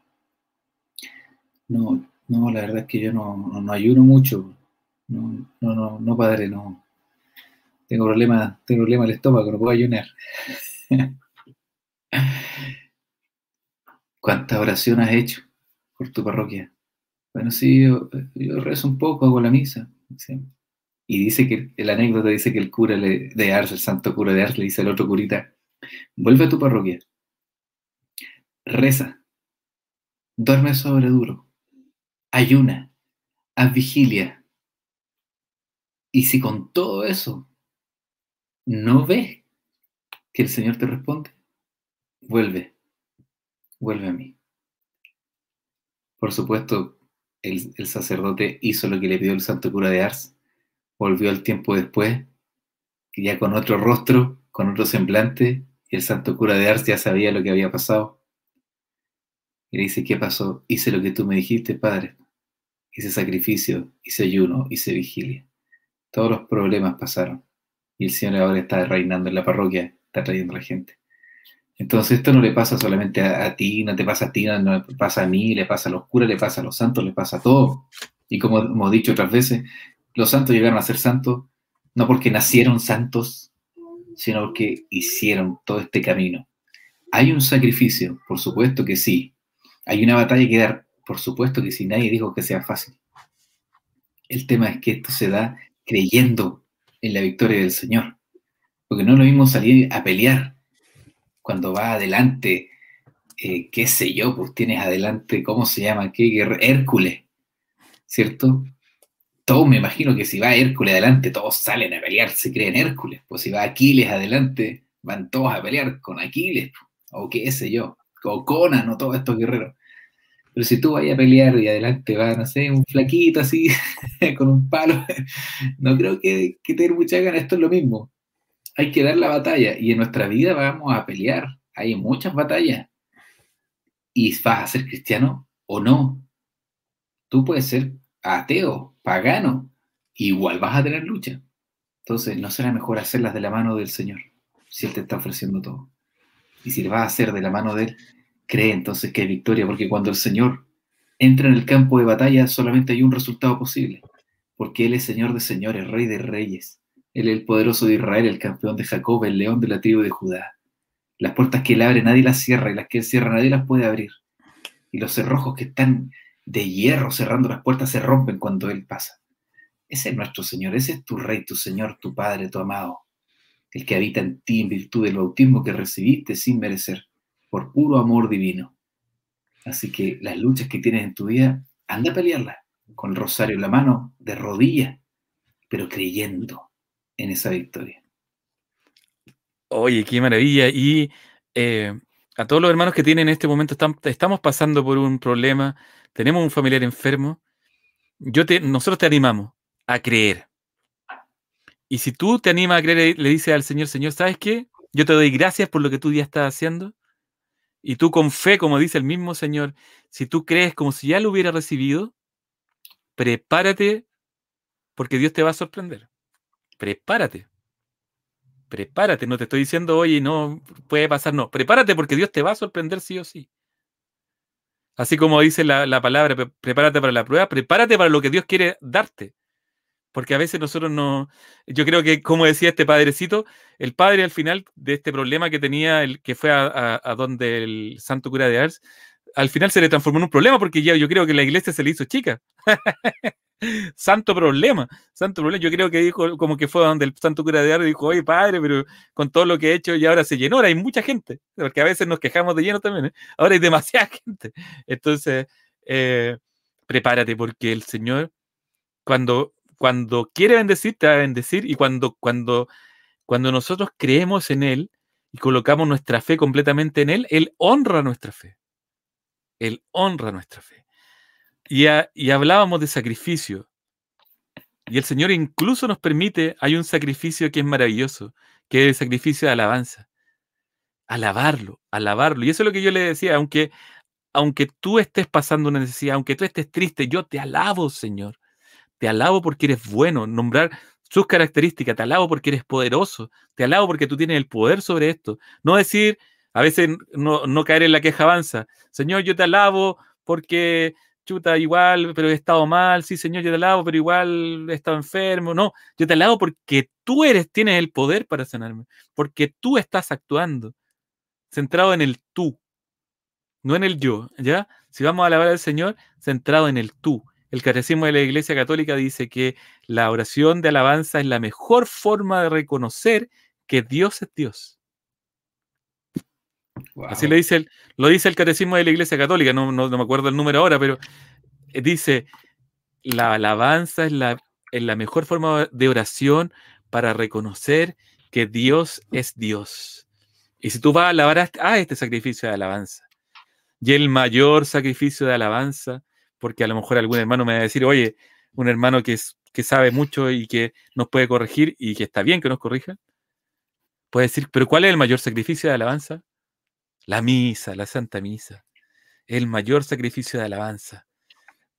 No, no, la verdad es que yo no, no, ayuno mucho. No, no, no, no, padre, no. Tengo problema, tengo problema el estómago, no puedo ayunar. ¿Cuántas oraciones has hecho por tu parroquia? Bueno, sí, yo, rezo un poco, hago la misa. Y dice que, el anécdota dice que el cura de Ars, el santo cura de Ars, le dice al otro curita, vuelve a tu parroquia, reza, duerme sobre duro, ayuna, haz vigilia. Y si con todo eso no ves que el Señor te responde, vuelve, vuelve a mí. Por supuesto, el, sacerdote hizo lo que le pidió el santo cura de Ars, volvió al tiempo después, ya con otro rostro, con otro semblante, y el santo cura de Ars ya sabía lo que había pasado. Y le dice, ¿qué pasó? Hice lo que tú me dijiste, padre. Hice sacrificio, hice ayuno, hice vigilia. Todos los problemas pasaron. Y el Señor ahora está reinando en la parroquia, está trayendo a la gente. Entonces esto no le pasa solamente a, ti, no te pasa a ti, no le pasa a mí, le pasa a los curas, le pasa a los santos, le pasa a todos. Y como hemos dicho otras veces, los santos llegaron a ser santos no porque nacieron santos, sino porque hicieron todo este camino. ¿Hay un sacrificio? Por supuesto que sí. ¿Hay una batalla que dar? Por supuesto que sí. Nadie dijo que sea fácil. El tema es que esto se da creyendo en la victoria del Señor. Porque no lo mismo salir a pelear cuando va adelante, eh, qué sé yo, pues tienes adelante, ¿cómo se llama? ¿Qué? Hércules, ¿cierto? Todos me imagino que si va Hércules adelante, todos salen a pelear, se creen Hércules. Pues si va Aquiles adelante, van todos a pelear con Aquiles, o qué sé yo, o Conan, o todos estos guerreros. Pero si tú vas a pelear y adelante va, no sé, un flaquito así, con un palo, no creo que, que tener mucha gana, esto es lo mismo hay que dar la batalla y en nuestra vida vamos a pelear. Hay muchas batallas. Y vas a ser cristiano o no. Tú puedes ser ateo, pagano, igual vas a tener lucha. Entonces, ¿no será mejor hacerlas de la mano del Señor si Él te está ofreciendo todo? Y si le vas a hacer de la mano de Él, cree entonces que hay victoria, porque cuando el Señor entra en el campo de batalla solamente hay un resultado posible. porque Él es Señor de señores, Rey de reyes. Él es el poderoso de Israel, el campeón de Jacob, el león de la tribu de Judá. Las puertas que Él abre nadie las cierra y las que Él cierra nadie las puede abrir. Y los cerrojos que están de hierro cerrando las puertas se rompen cuando Él pasa. Ese es nuestro Señor, ese es tu Rey, tu Señor, tu Padre, tu amado, el que habita en ti en virtud del bautismo que recibiste sin merecer, por puro amor divino. Así que las luchas que tienes en tu vida, anda a pelearlas con el rosario en la mano, de rodillas, pero creyendo en esa victoria.
Oye, qué maravilla. Y eh, a todos los hermanos que tienen en este momento, estamos pasando por un problema, tenemos un familiar enfermo, yo te, nosotros te animamos a creer. Y si tú te animas a creer, le dices al Señor, Señor, ¿sabes qué? Yo te doy gracias por lo que tú ya estás haciendo. Y tú con fe, como dice el mismo Señor, si tú crees como si ya lo hubiera recibido, prepárate porque Dios te va a sorprender. Prepárate. Prepárate, no te estoy diciendo, oye, no puede pasar, no. Prepárate porque Dios te va a sorprender sí o sí. Así como dice la, palabra, prepárate para la prueba, prepárate para lo que Dios quiere darte. Porque a veces nosotros no. Yo creo que, como decía este padrecito, el padre al final de este problema que tenía, el que fue a, a donde el santo cura de Ars, al final se le transformó en un problema porque ya yo creo que la iglesia se le hizo chica. santo problema, santo problema. Yo creo que dijo, como que fue donde el santo cura de Ars dijo, oye padre, pero con todo lo que he hecho y ahora se llenó, ahora hay mucha gente, porque a veces nos quejamos de lleno también, ¿eh? ahora hay demasiada gente. Entonces, eh, prepárate porque el Señor, cuando, cuando quiere bendecir, te va a bendecir y cuando, cuando, cuando nosotros creemos en Él y colocamos nuestra fe completamente en Él, Él honra nuestra fe. Él honra nuestra fe. Y, hablábamos de sacrificio. Y el Señor incluso nos permite, hay un sacrificio que es maravilloso, que es el sacrificio de alabanza. Alabarlo, alabarlo. Y eso es lo que yo le decía, aunque, aunque tú estés pasando una necesidad, aunque tú estés triste, yo te alabo, Señor. Te alabo porque eres bueno, nombrar sus características, te alabo porque eres poderoso, te alabo porque tú tienes el poder sobre esto. No decir, a veces no, caer en la queja avanza. Señor, yo te alabo porque chuta, igual, pero he estado mal, sí, Señor, yo te alabo, pero igual he estado enfermo. No, yo te alabo porque tú eres, tienes el poder para sanarme, porque tú estás actuando, centrado en el tú, no en el yo, ¿ya? Si vamos a alabar al Señor, centrado en el tú. El catecismo de la Iglesia Católica dice que la oración de alabanza es la mejor forma de reconocer que Dios es Dios. Así le dice el, lo dice el catecismo de la Iglesia Católica, no, me acuerdo el número ahora, pero eh, dice, la alabanza es la, la mejor forma de oración para reconocer que Dios es Dios. Y si tú vas a alabar a este sacrificio de alabanza, y el mayor sacrificio de alabanza, porque a lo mejor algún hermano me va a decir, oye, un hermano que, que sabe mucho y que nos puede corregir y que está bien que nos corrija, puede decir, pero ¿cuál es el mayor sacrificio de alabanza? La misa, la Santa Misa, el mayor sacrificio de alabanza.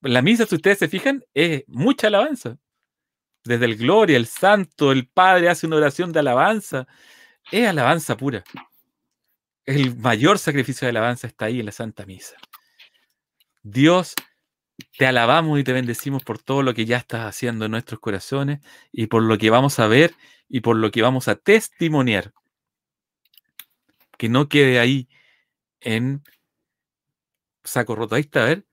La misa, si ustedes se fijan, es mucha alabanza. Desde el Gloria, el Santo, el Padre hace una oración de alabanza. Es alabanza pura. El mayor sacrificio de alabanza está ahí en la Santa Misa. Dios, te alabamos y te bendecimos por todo lo que ya estás haciendo en nuestros corazones y por lo que vamos a ver y por lo que vamos a testimoniar. Que no quede ahí en saco roto. Ahí está, a ver.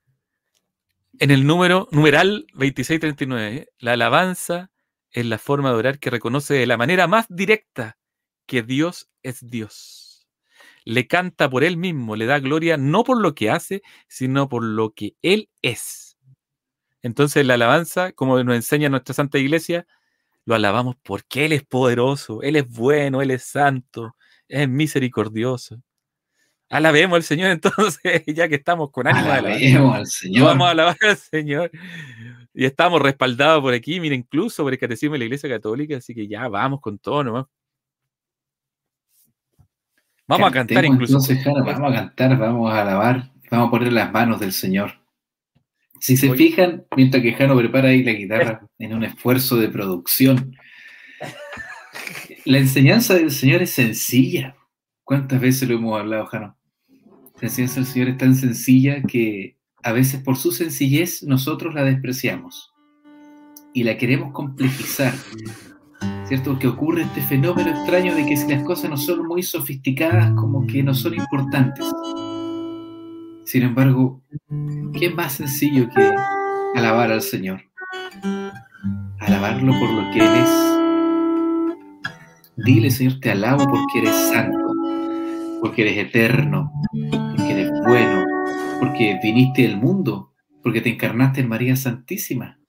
En el número, numeral 2639, la alabanza es la forma de orar que reconoce de la manera más directa que Dios es Dios. Le canta por él mismo, le da gloria no por lo que hace, sino por lo que él es. Entonces la alabanza, como nos enseña nuestra Santa Iglesia, lo alabamos porque Él es poderoso, Él es bueno, Él es santo, es misericordioso. Alabemos al Señor entonces, ya que estamos con ánimo
Alabemos al Señor.
Vamos a alabar al Señor. Y estamos respaldados por aquí, mira, incluso por el Catecismo de la Iglesia Católica, así que ya vamos con todo nomás. Vamos a cantar incluso.
vamos a cantar, vamos a alabar, vamos a poner las manos del Señor. Si se fijan, mientras que Jano prepara ahí la guitarra en un esfuerzo de producción, la enseñanza del Señor es sencilla. ¿Cuántas veces lo hemos hablado, Jano? La enseñanza del Señor es tan sencilla que a veces por su sencillez nosotros la despreciamos. y la queremos complejizar, ¿cierto? Porque ocurre este fenómeno extraño de que si las cosas no son muy sofisticadas, como que no son importantes. Sin embargo, ¿qué más sencillo que alabar al Señor? Alabarlo por lo que Él es. Dile, Señor, te alabo porque eres santo, porque eres eterno, porque eres bueno, porque viniste del mundo, porque te encarnaste en María Santísima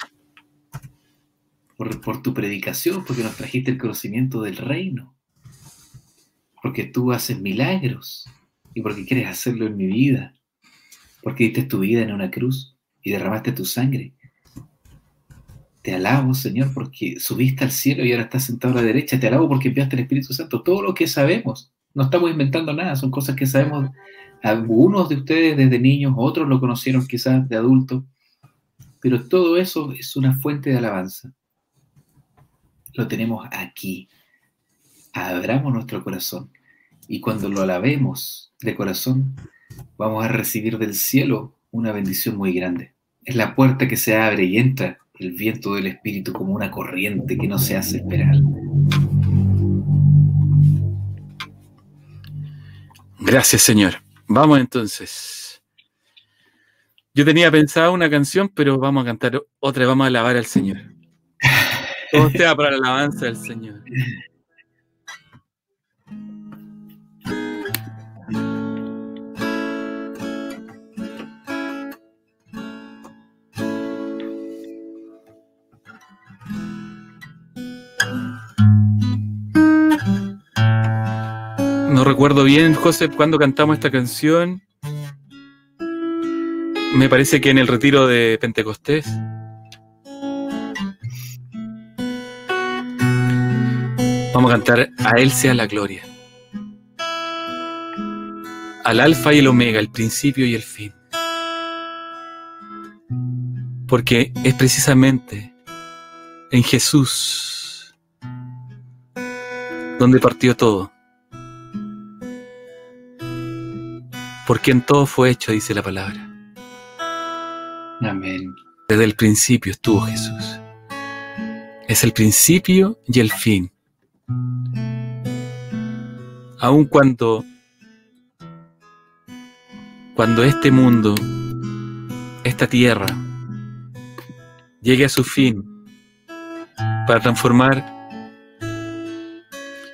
por, tu predicación, porque nos trajiste el conocimiento del reino, porque tú haces milagros y porque quieres hacerlo en mi vida, porque diste tu vida en una cruz y derramaste tu sangre. Te alabo, Señor, porque subiste al cielo y ahora estás sentado a la derecha. Te alabo porque enviaste el Espíritu Santo. Todo lo que sabemos, no estamos inventando nada, son cosas que sabemos. Algunos de ustedes desde niños, otros lo conocieron quizás de adultos, pero todo eso es una fuente de alabanza lo tenemos aquí. Abramos nuestro corazón y cuando lo alabemos de corazón, vamos a recibir del cielo una bendición muy grande. Es la puerta que se abre y entra el viento del Espíritu como una corriente que no se hace esperar.
Gracias, Señor. Vamos entonces. Yo tenía pensado una canción, pero vamos a cantar otra, vamos a alabar al Señor. Todo sea para la alabanza del Señor. Recuerdo bien, José, cuando cantamos esta canción. Me parece que en el retiro de Pentecostés. Vamos a cantar A Él sea la gloria. Al alfa y el omega, el principio y el fin. Porque es precisamente en Jesús donde partió todo. Porque en todo fue hecho, dice la palabra.
Amén.
Desde el principio estuvo Jesús. Es el principio y el fin aun cuando cuando este mundo, esta tierra, llegue a su fin para transformar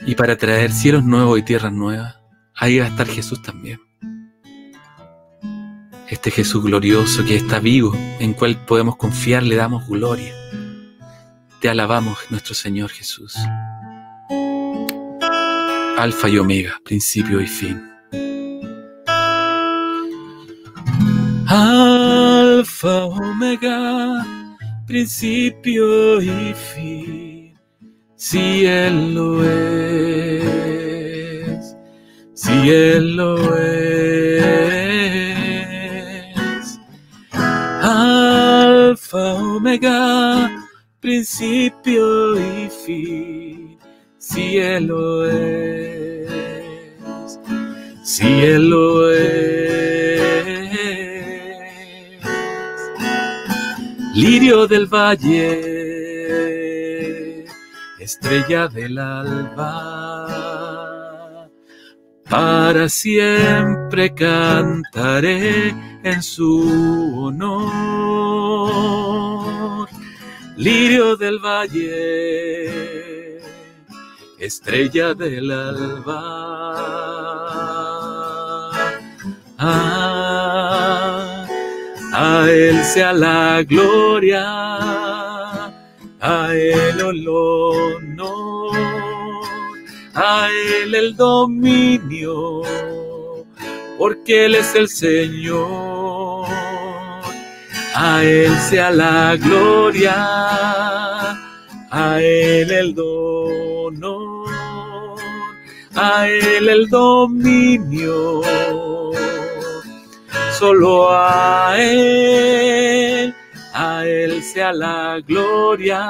y para traer cielos nuevos y tierras nuevas, ahí va a estar Jesús también. Este Jesús glorioso que está vivo, en cual podemos confiar, le damos gloria. Te alabamos, nuestro Señor Jesús. Alfa y Omega, principio y fin. Alfa, Omega, principio y fin. Si Él lo es, si Él lo es. Principio y fin. Si Él lo es cielo es. Lirio del valle, estrella del alba, para siempre cantaré en su honor. Lirio del valle, estrella del alba a Él sea la gloria, a Él el honor, a Él el dominio, porque Él es el Señor. A Él sea la gloria, a Él el honor, a Él el dominio. Solo a Él, a Él sea la gloria,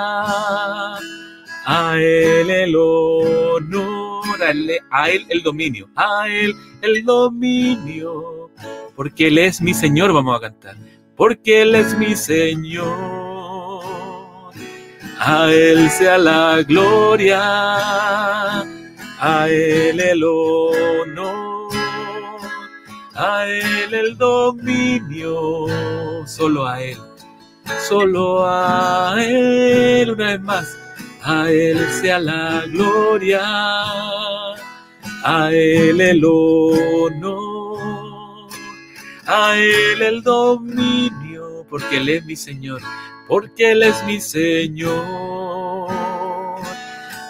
a Él el honor, a Él, el dominio, a Él el dominio, porque Él es mi Señor, vamos a cantar, porque Él es mi Señor, A Él sea la gloria, a Él el honor, a Él el dominio, solo a Él, solo a Él, una vez más, a Él sea la gloria, a Él el honor, a Él el dominio, porque Él es mi Señor porque Él es mi Señor.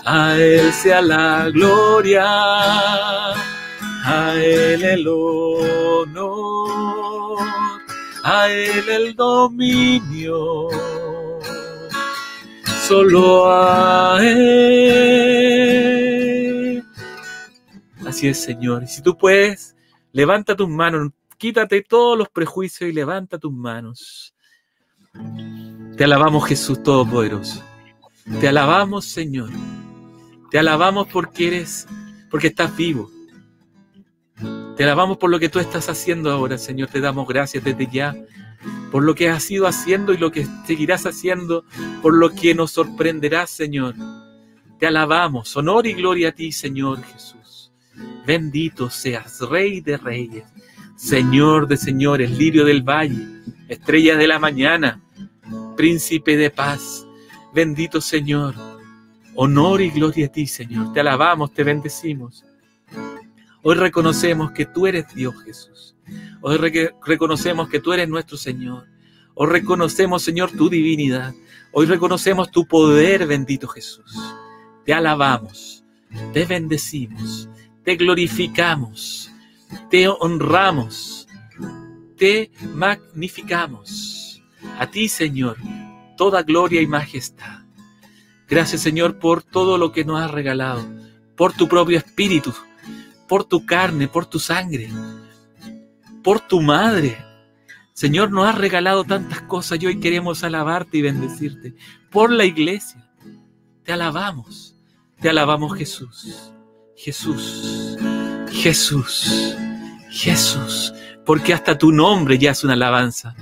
A Él sea la gloria, a Él el honor, a Él el dominio, solo a Él. Así es, Señor. Y si tú puedes, levanta tus manos, quítate todos los prejuicios y levanta tus manos. Te alabamos Jesús Todopoderoso. Te alabamos Señor. Te alabamos porque eres, porque estás vivo. Te alabamos por lo que tú estás haciendo ahora, Señor. Te damos gracias desde ya por lo que has ido haciendo y lo que seguirás haciendo, por lo que nos sorprenderás, Señor. Te alabamos. Honor y gloria a ti, Señor Jesús. Bendito seas, Rey de Reyes, Señor de Señores, Lirio del Valle, Estrella de la Mañana príncipe de paz. Bendito Señor. Honor y gloria a ti, Señor. Te alabamos, te bendecimos. Hoy reconocemos que tú eres Dios, Jesús. Hoy reconocemos que tú eres nuestro Señor. Hoy reconocemos, Señor, tu divinidad. Hoy reconocemos tu poder, bendito Jesús. Te alabamos, te bendecimos, te glorificamos, te honramos, te magnificamos. A ti, Señor, toda gloria y majestad. Gracias, Señor, por todo lo que nos has regalado, por tu propio espíritu, por tu carne, por tu sangre, por tu madre. Señor, nos has regalado tantas cosas y hoy queremos alabarte y bendecirte. Por la iglesia, te alabamos, te alabamos Jesús, Jesús, Jesús, Jesús, porque hasta tu nombre ya es una alabanza.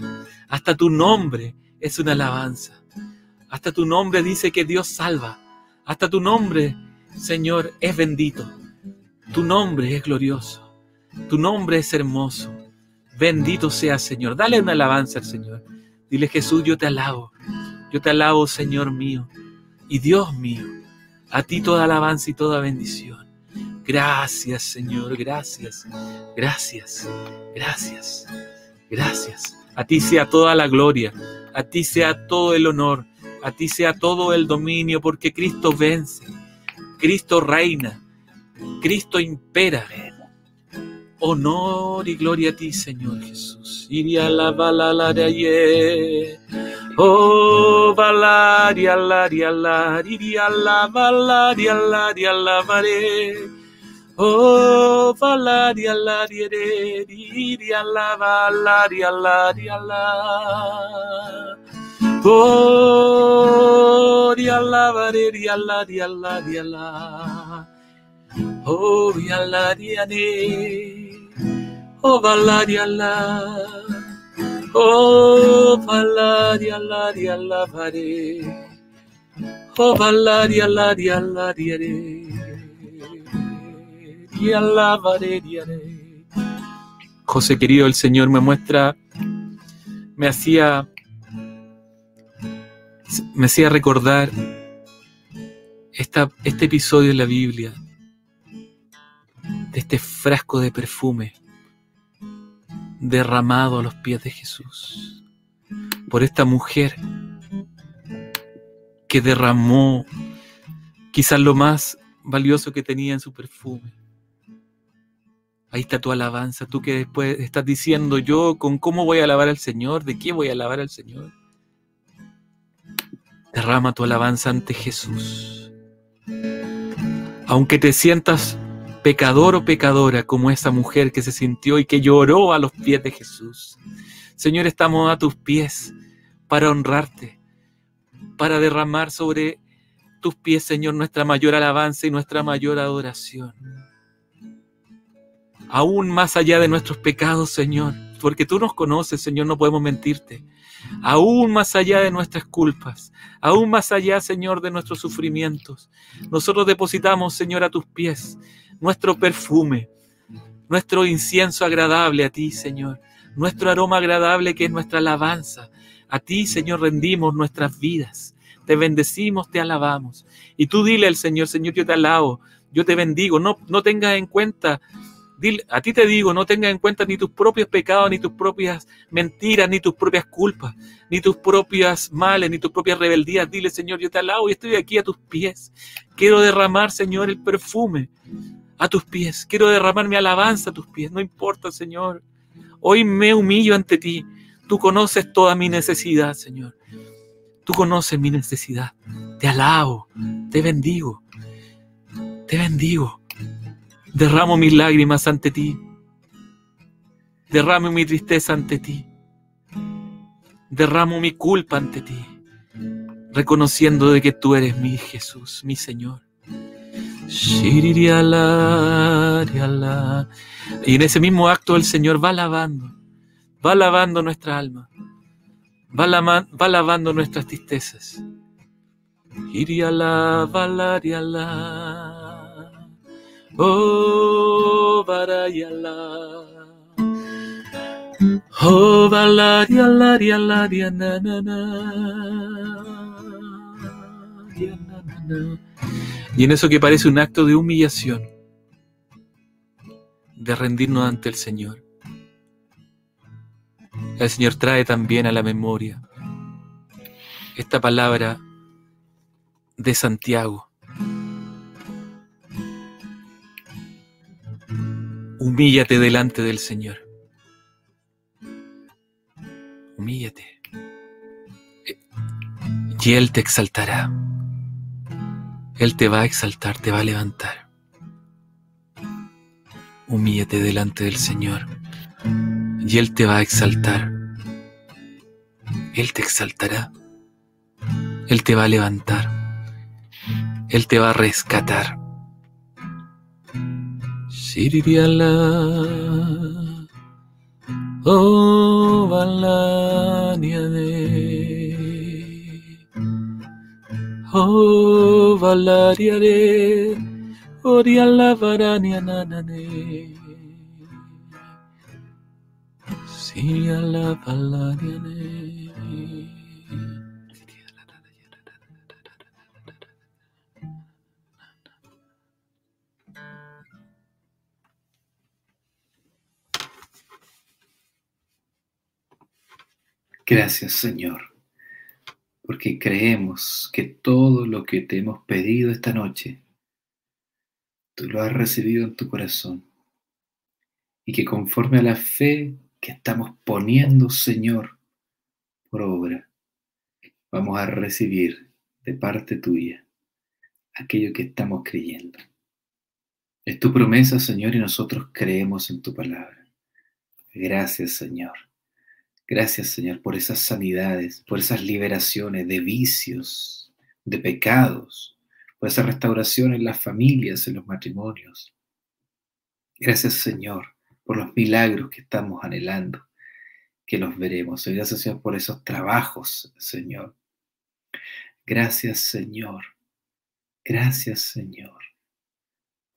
Hasta tu nombre es una alabanza. Hasta tu nombre dice que Dios salva. Hasta tu nombre, Señor, es bendito. Tu nombre es glorioso. Tu nombre es hermoso. Bendito sea, Señor. Dale una alabanza al Señor. Dile, Jesús, yo te alabo. Yo te alabo, Señor mío. Y Dios mío, a ti toda alabanza y toda bendición. Gracias, Señor. Gracias. Gracias. Gracias. Gracias. A ti sea toda la gloria, a ti sea todo el honor, a ti sea todo el dominio, porque Cristo vence, Cristo reina, Cristo impera. Honor y gloria a ti, Señor Jesús. Iria la balalaria, oh valaria laria la, iria la valaria laria la Oh, valaria la diria la valaria la la. Oh, dia la varia la dia la dia la. Oh, dia la dia ne. Oh, valaria la. Oh, valaria la dia la vare. Oh, valaria la dia la dia y alabaré, José querido, el Señor me muestra, me hacía, me hacía recordar este episodio en la Biblia, de este frasco de perfume derramado a los pies de Jesús, por esta mujer que derramó quizás lo más valioso que tenía en su perfume. Ahí está tu alabanza, tú que después estás diciendo yo con cómo voy a alabar al Señor, de qué voy a alabar al Señor. Derrama tu alabanza ante Jesús. Aunque te sientas pecador o pecadora como esa mujer que se sintió y que lloró a los pies de Jesús. Señor, estamos a tus pies para honrarte, para derramar sobre tus pies, Señor, nuestra mayor alabanza y nuestra mayor adoración aún más allá de nuestros pecados, Señor, porque tú nos conoces, Señor, no podemos mentirte. aún más allá de nuestras culpas, aún más allá, Señor, de nuestros sufrimientos. Nosotros depositamos, Señor, a tus pies nuestro perfume, nuestro incienso agradable a ti, Señor, nuestro aroma agradable que es nuestra alabanza. A ti, Señor, rendimos nuestras vidas. Te bendecimos, te alabamos. Y tú dile al Señor, Señor, yo te alabo, yo te bendigo. No, no tengas en cuenta a ti te digo, no tengas en cuenta ni tus propios pecados, ni tus propias mentiras, ni tus propias culpas, ni tus propias males, ni tus propias rebeldías. Dile, Señor, yo te alabo y estoy aquí a tus pies. Quiero derramar, Señor, el perfume a tus pies. Quiero derramar mi alabanza a tus pies. No importa, Señor. Hoy me humillo ante ti. Tú conoces toda mi necesidad, Señor. Tú conoces mi necesidad. Te alabo, te bendigo, te bendigo. Derramo mis lágrimas ante ti. Derramo mi tristeza ante ti. Derramo mi culpa ante ti. Reconociendo de que tú eres mi Jesús, mi Señor. Y en ese mismo acto el Señor va lavando, va lavando nuestra alma, va, va lavando nuestras tristezas. Iriala, Oh, barayala. Oh, na, na, na. Y en eso que parece un acto de humillación, de rendirnos ante el Señor, el Señor trae también a la memoria esta palabra de Santiago Humíllate delante del Señor. Humíllate. Y Él te exaltará. Él te va a exaltar, te va a levantar. Humíllate delante del Señor. Y Él te va a exaltar. Él te exaltará. Él te va a levantar. Él te va a rescatar. Siririala. Oh, Valaniane. Oh, Valariare. Oriala Varanianane. Siriala Valaniane.
Gracias, Señor, porque creemos que todo lo que te hemos pedido esta noche, tú lo has recibido en tu corazón. Y que conforme a la fe que estamos poniendo, Señor, por obra, vamos a recibir de parte tuya aquello que estamos creyendo. Es tu promesa, Señor, y nosotros creemos en tu palabra. Gracias, Señor. Gracias, Señor, por esas sanidades, por esas liberaciones de vicios, de pecados, por esa restauración en las familias, en los matrimonios. Gracias, Señor, por los milagros que estamos anhelando, que los veremos. Gracias, Señor, por esos trabajos, Señor. Gracias, Señor. Gracias, Señor,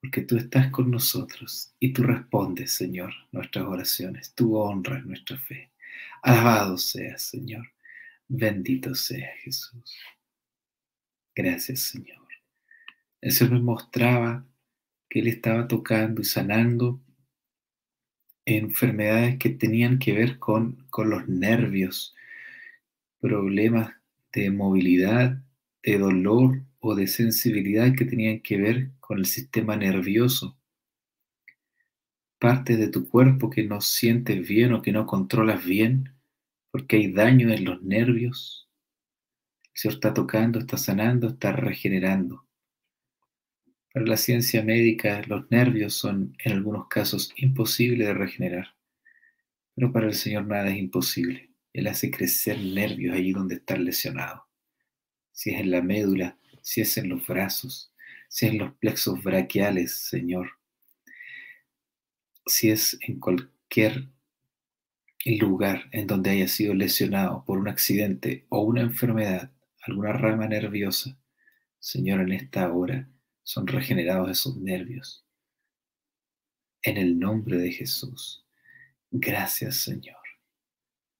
porque tú estás con nosotros y tú respondes, Señor, nuestras oraciones. Tú honras nuestra fe. Alabado sea, Señor. Bendito sea Jesús. Gracias, Señor. El Señor me mostraba que Él estaba tocando y sanando enfermedades que tenían que ver con, con los nervios, problemas de movilidad, de dolor o de sensibilidad que tenían que ver con el sistema nervioso partes de tu cuerpo que no sientes bien o que no controlas bien, porque hay daño en los nervios. El Señor está tocando, está sanando, está regenerando. Para la ciencia médica, los nervios son en algunos casos imposibles de regenerar, pero para el Señor nada es imposible. Él hace crecer nervios allí donde están lesionados. Si es en la médula, si es en los brazos, si es en los plexos braquiales, Señor, si es en cualquier lugar en donde haya sido lesionado por un accidente o una enfermedad, alguna rama nerviosa, Señor, en esta hora son regenerados esos nervios. En el nombre de Jesús. Gracias, Señor.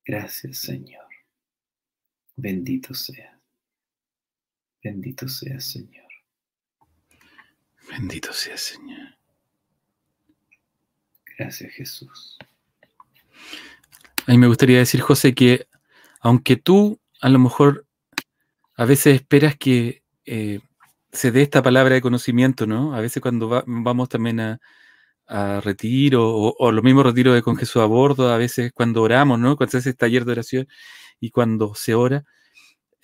Gracias, Señor. Bendito sea. Bendito sea, Señor.
Bendito sea, Señor.
Gracias, Jesús.
A mí me gustaría decir, José, que aunque tú a lo mejor a veces esperas que eh, se dé esta palabra de conocimiento, ¿no? A veces cuando vamos también a, retiro o, o, los mismos retiros de con Jesús a bordo, a veces cuando oramos, ¿no? Cuando se hace taller de oración y cuando se ora,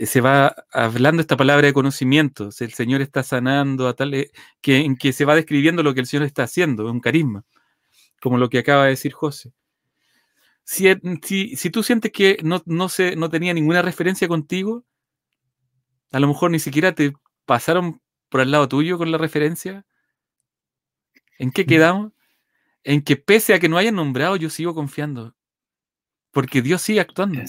eh, se va hablando esta palabra de conocimiento. el Señor está sanando a tal eh, que en que se va describiendo lo que el Señor está haciendo, un carisma, como lo que acaba de decir José. Si, si, tú sientes que no, no, se, no tenía ninguna referencia contigo, a lo mejor ni siquiera te pasaron por al lado tuyo con la referencia. ¿En qué mm. quedamos? En que pese a que no hayan nombrado, yo sigo confiando. Porque Dios sigue actuando.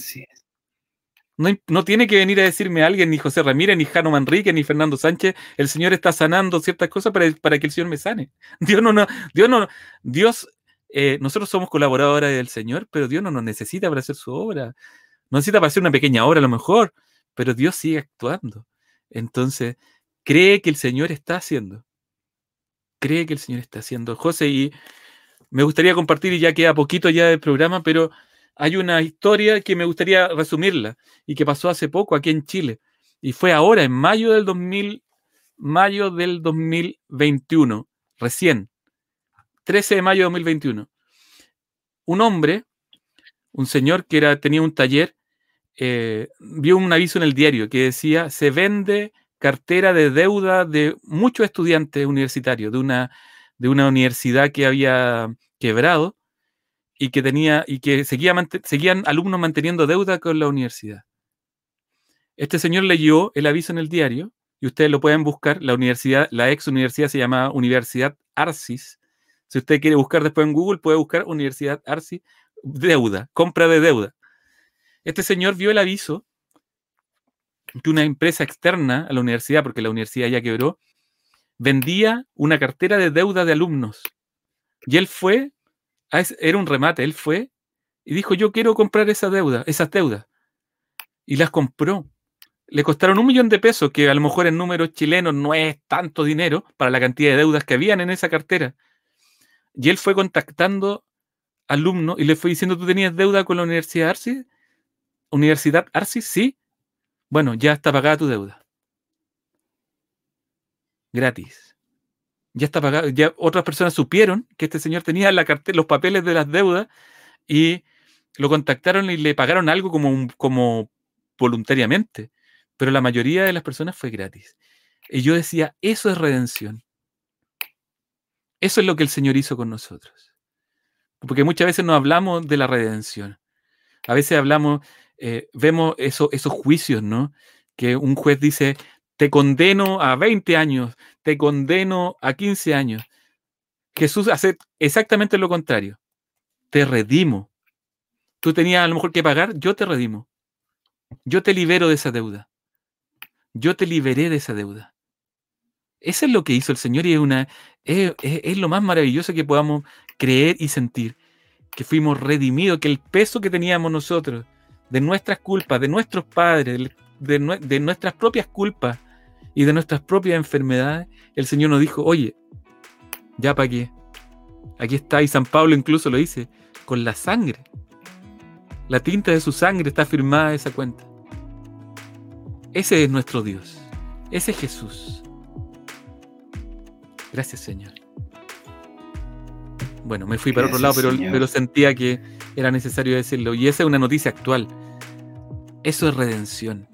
No, no, tiene que venir a decirme alguien, ni José Ramírez, ni Jano Manrique, ni Fernando Sánchez, el Señor está sanando ciertas cosas para, para que el Señor me sane. Dios no, no, Dios no, Dios eh, nosotros somos colaboradores del Señor, pero Dios no nos necesita para hacer su obra. No necesita para hacer una pequeña obra a lo mejor, pero Dios sigue actuando. Entonces, cree que el Señor está haciendo. Cree que el Señor está haciendo. José, y me gustaría compartir, y ya queda poquito ya del programa, pero hay una historia que me gustaría resumirla y que pasó hace poco aquí en Chile. Y fue ahora, en mayo del 2000, mayo del 2021, recién. 13 de mayo de 2021. Un hombre, un señor que era, tenía un taller, eh, vio un aviso en el diario que decía, se vende cartera de deuda de muchos estudiantes universitarios, de una, de una universidad que había quebrado y que tenía y que seguía, seguían alumnos manteniendo deuda con la universidad. Este señor leyó el aviso en el diario y ustedes lo pueden buscar. La universidad, la ex universidad se llamaba Universidad Arcis si usted quiere buscar después en Google, puede buscar Universidad Arci, deuda, compra de deuda. Este señor vio el aviso que una empresa externa a la universidad, porque la universidad ya quebró, vendía una cartera de deuda de alumnos. Y él fue, era un remate, él fue y dijo, yo quiero comprar esa deuda, esas deudas. Y las compró. Le costaron un millón de pesos, que a lo mejor en números chilenos no es tanto dinero para la cantidad de deudas que habían en esa cartera. Y él fue contactando alumnos y le fue diciendo, ¿tú tenías deuda con la Universidad Arcis? ¿Universidad Arcis? Sí. Bueno, ya está pagada tu deuda. Gratis. Ya está pagada. Ya otras personas supieron que este señor tenía la los papeles de las deudas y lo contactaron y le pagaron algo como, como voluntariamente. Pero la mayoría de las personas fue gratis. Y yo decía, eso es redención. Eso es lo que el Señor hizo con nosotros. Porque muchas veces no hablamos de la redención. A veces hablamos, eh, vemos esos juicios, ¿no? Que un juez dice, te condeno a 20 años, te condeno a 15 años. Jesús hace exactamente lo contrario. Te redimo. Tú tenías a lo mejor que pagar, yo te redimo. Yo te libero de esa deuda. Yo te liberé de esa deuda. Eso es lo que hizo el Señor y es, una, es, lo más maravilloso que podamos creer y sentir. Que fuimos redimidos, que el peso que teníamos nosotros, de nuestras culpas, de nuestros padres, de, nuestras propias culpas y de nuestras propias enfermedades, el Señor nos dijo, oye, ya para qué. Aquí está, y San Pablo incluso lo dice, con la sangre. La tinta de su sangre está firmada esa cuenta. Ese es nuestro Dios. Ese es Jesús. Gracias, Señor. Bueno, me fui para otro lado, pero, pero sentía que era necesario decirlo. Y esa es una noticia actual. Eso es redención.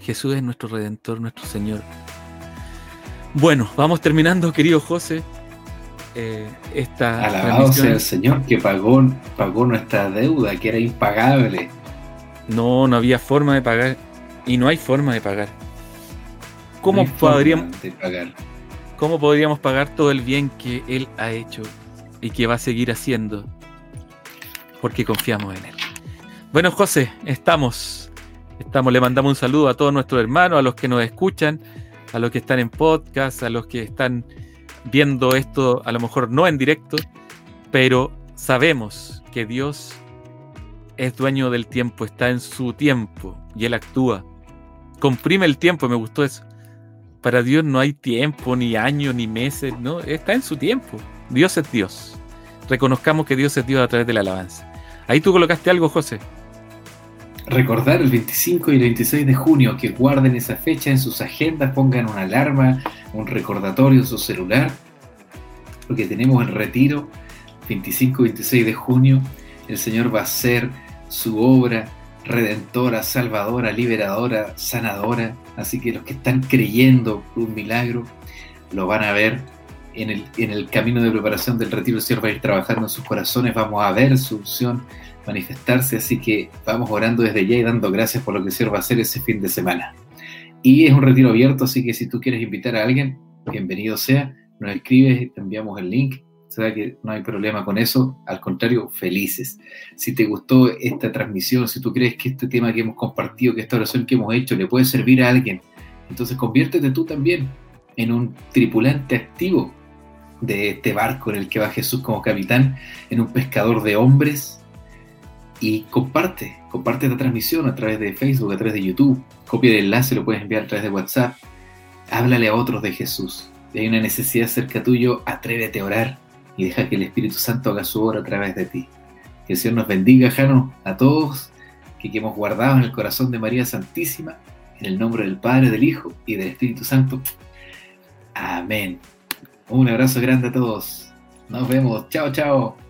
Jesús es nuestro redentor, nuestro Señor. Bueno, vamos terminando, querido José. Eh, esta
Alabado sea el Señor que pagó, pagó nuestra deuda, que era impagable.
No, no había forma de pagar. Y no hay forma de pagar. ¿Cómo podríamos pagar? ¿Cómo podríamos pagar todo el bien que Él ha hecho y que va a seguir haciendo? porque confiamos en Él. Bueno, José, estamos. Estamos, le mandamos un saludo a todos nuestros hermanos, a los que nos escuchan, a los que están en podcast, a los que están viendo esto, a lo mejor no en directo, pero sabemos que Dios es dueño del tiempo, está en su tiempo y Él actúa. Comprime el tiempo, me gustó eso. Para Dios no hay tiempo, ni años, ni meses, no, está en su tiempo. Dios es Dios. Reconozcamos que Dios es Dios a través de la alabanza. Ahí tú colocaste algo, José.
Recordar el 25 y el 26 de junio, que guarden esa fecha en sus agendas, pongan una alarma, un recordatorio en su celular, porque tenemos el retiro 25 y 26 de junio. El Señor va a hacer su obra redentora, salvadora, liberadora, sanadora. Así que los que están creyendo un milagro lo van a ver en el, en el camino de preparación del retiro. El Señor va a ir trabajando en sus corazones, vamos a ver su unción manifestarse, así que vamos orando desde ya y dando gracias por lo que el Señor va a hacer ese fin de semana. Y es un retiro abierto, así que si tú quieres invitar a alguien, bienvenido sea, nos escribes, te enviamos el link, que no hay problema con eso, al contrario, felices. Si te gustó esta transmisión, si tú crees que este tema que hemos compartido, que esta oración que hemos hecho le puede servir a alguien, entonces conviértete tú también en un tripulante activo de este barco en el que va Jesús como capitán, en un pescador de hombres y comparte, comparte esta transmisión a través de Facebook, a través de YouTube, copia el enlace, lo puedes enviar a través de WhatsApp, háblale a otros de Jesús. Si hay una necesidad cerca tuyo, atrévete a orar y deja que el Espíritu Santo haga su obra a través de ti. Que el Señor nos bendiga, Jano, a todos, que hemos guardado en el corazón de María Santísima, en el nombre del Padre, del Hijo y del Espíritu Santo. Amén. Un abrazo grande a todos. Nos vemos. Chao, chao.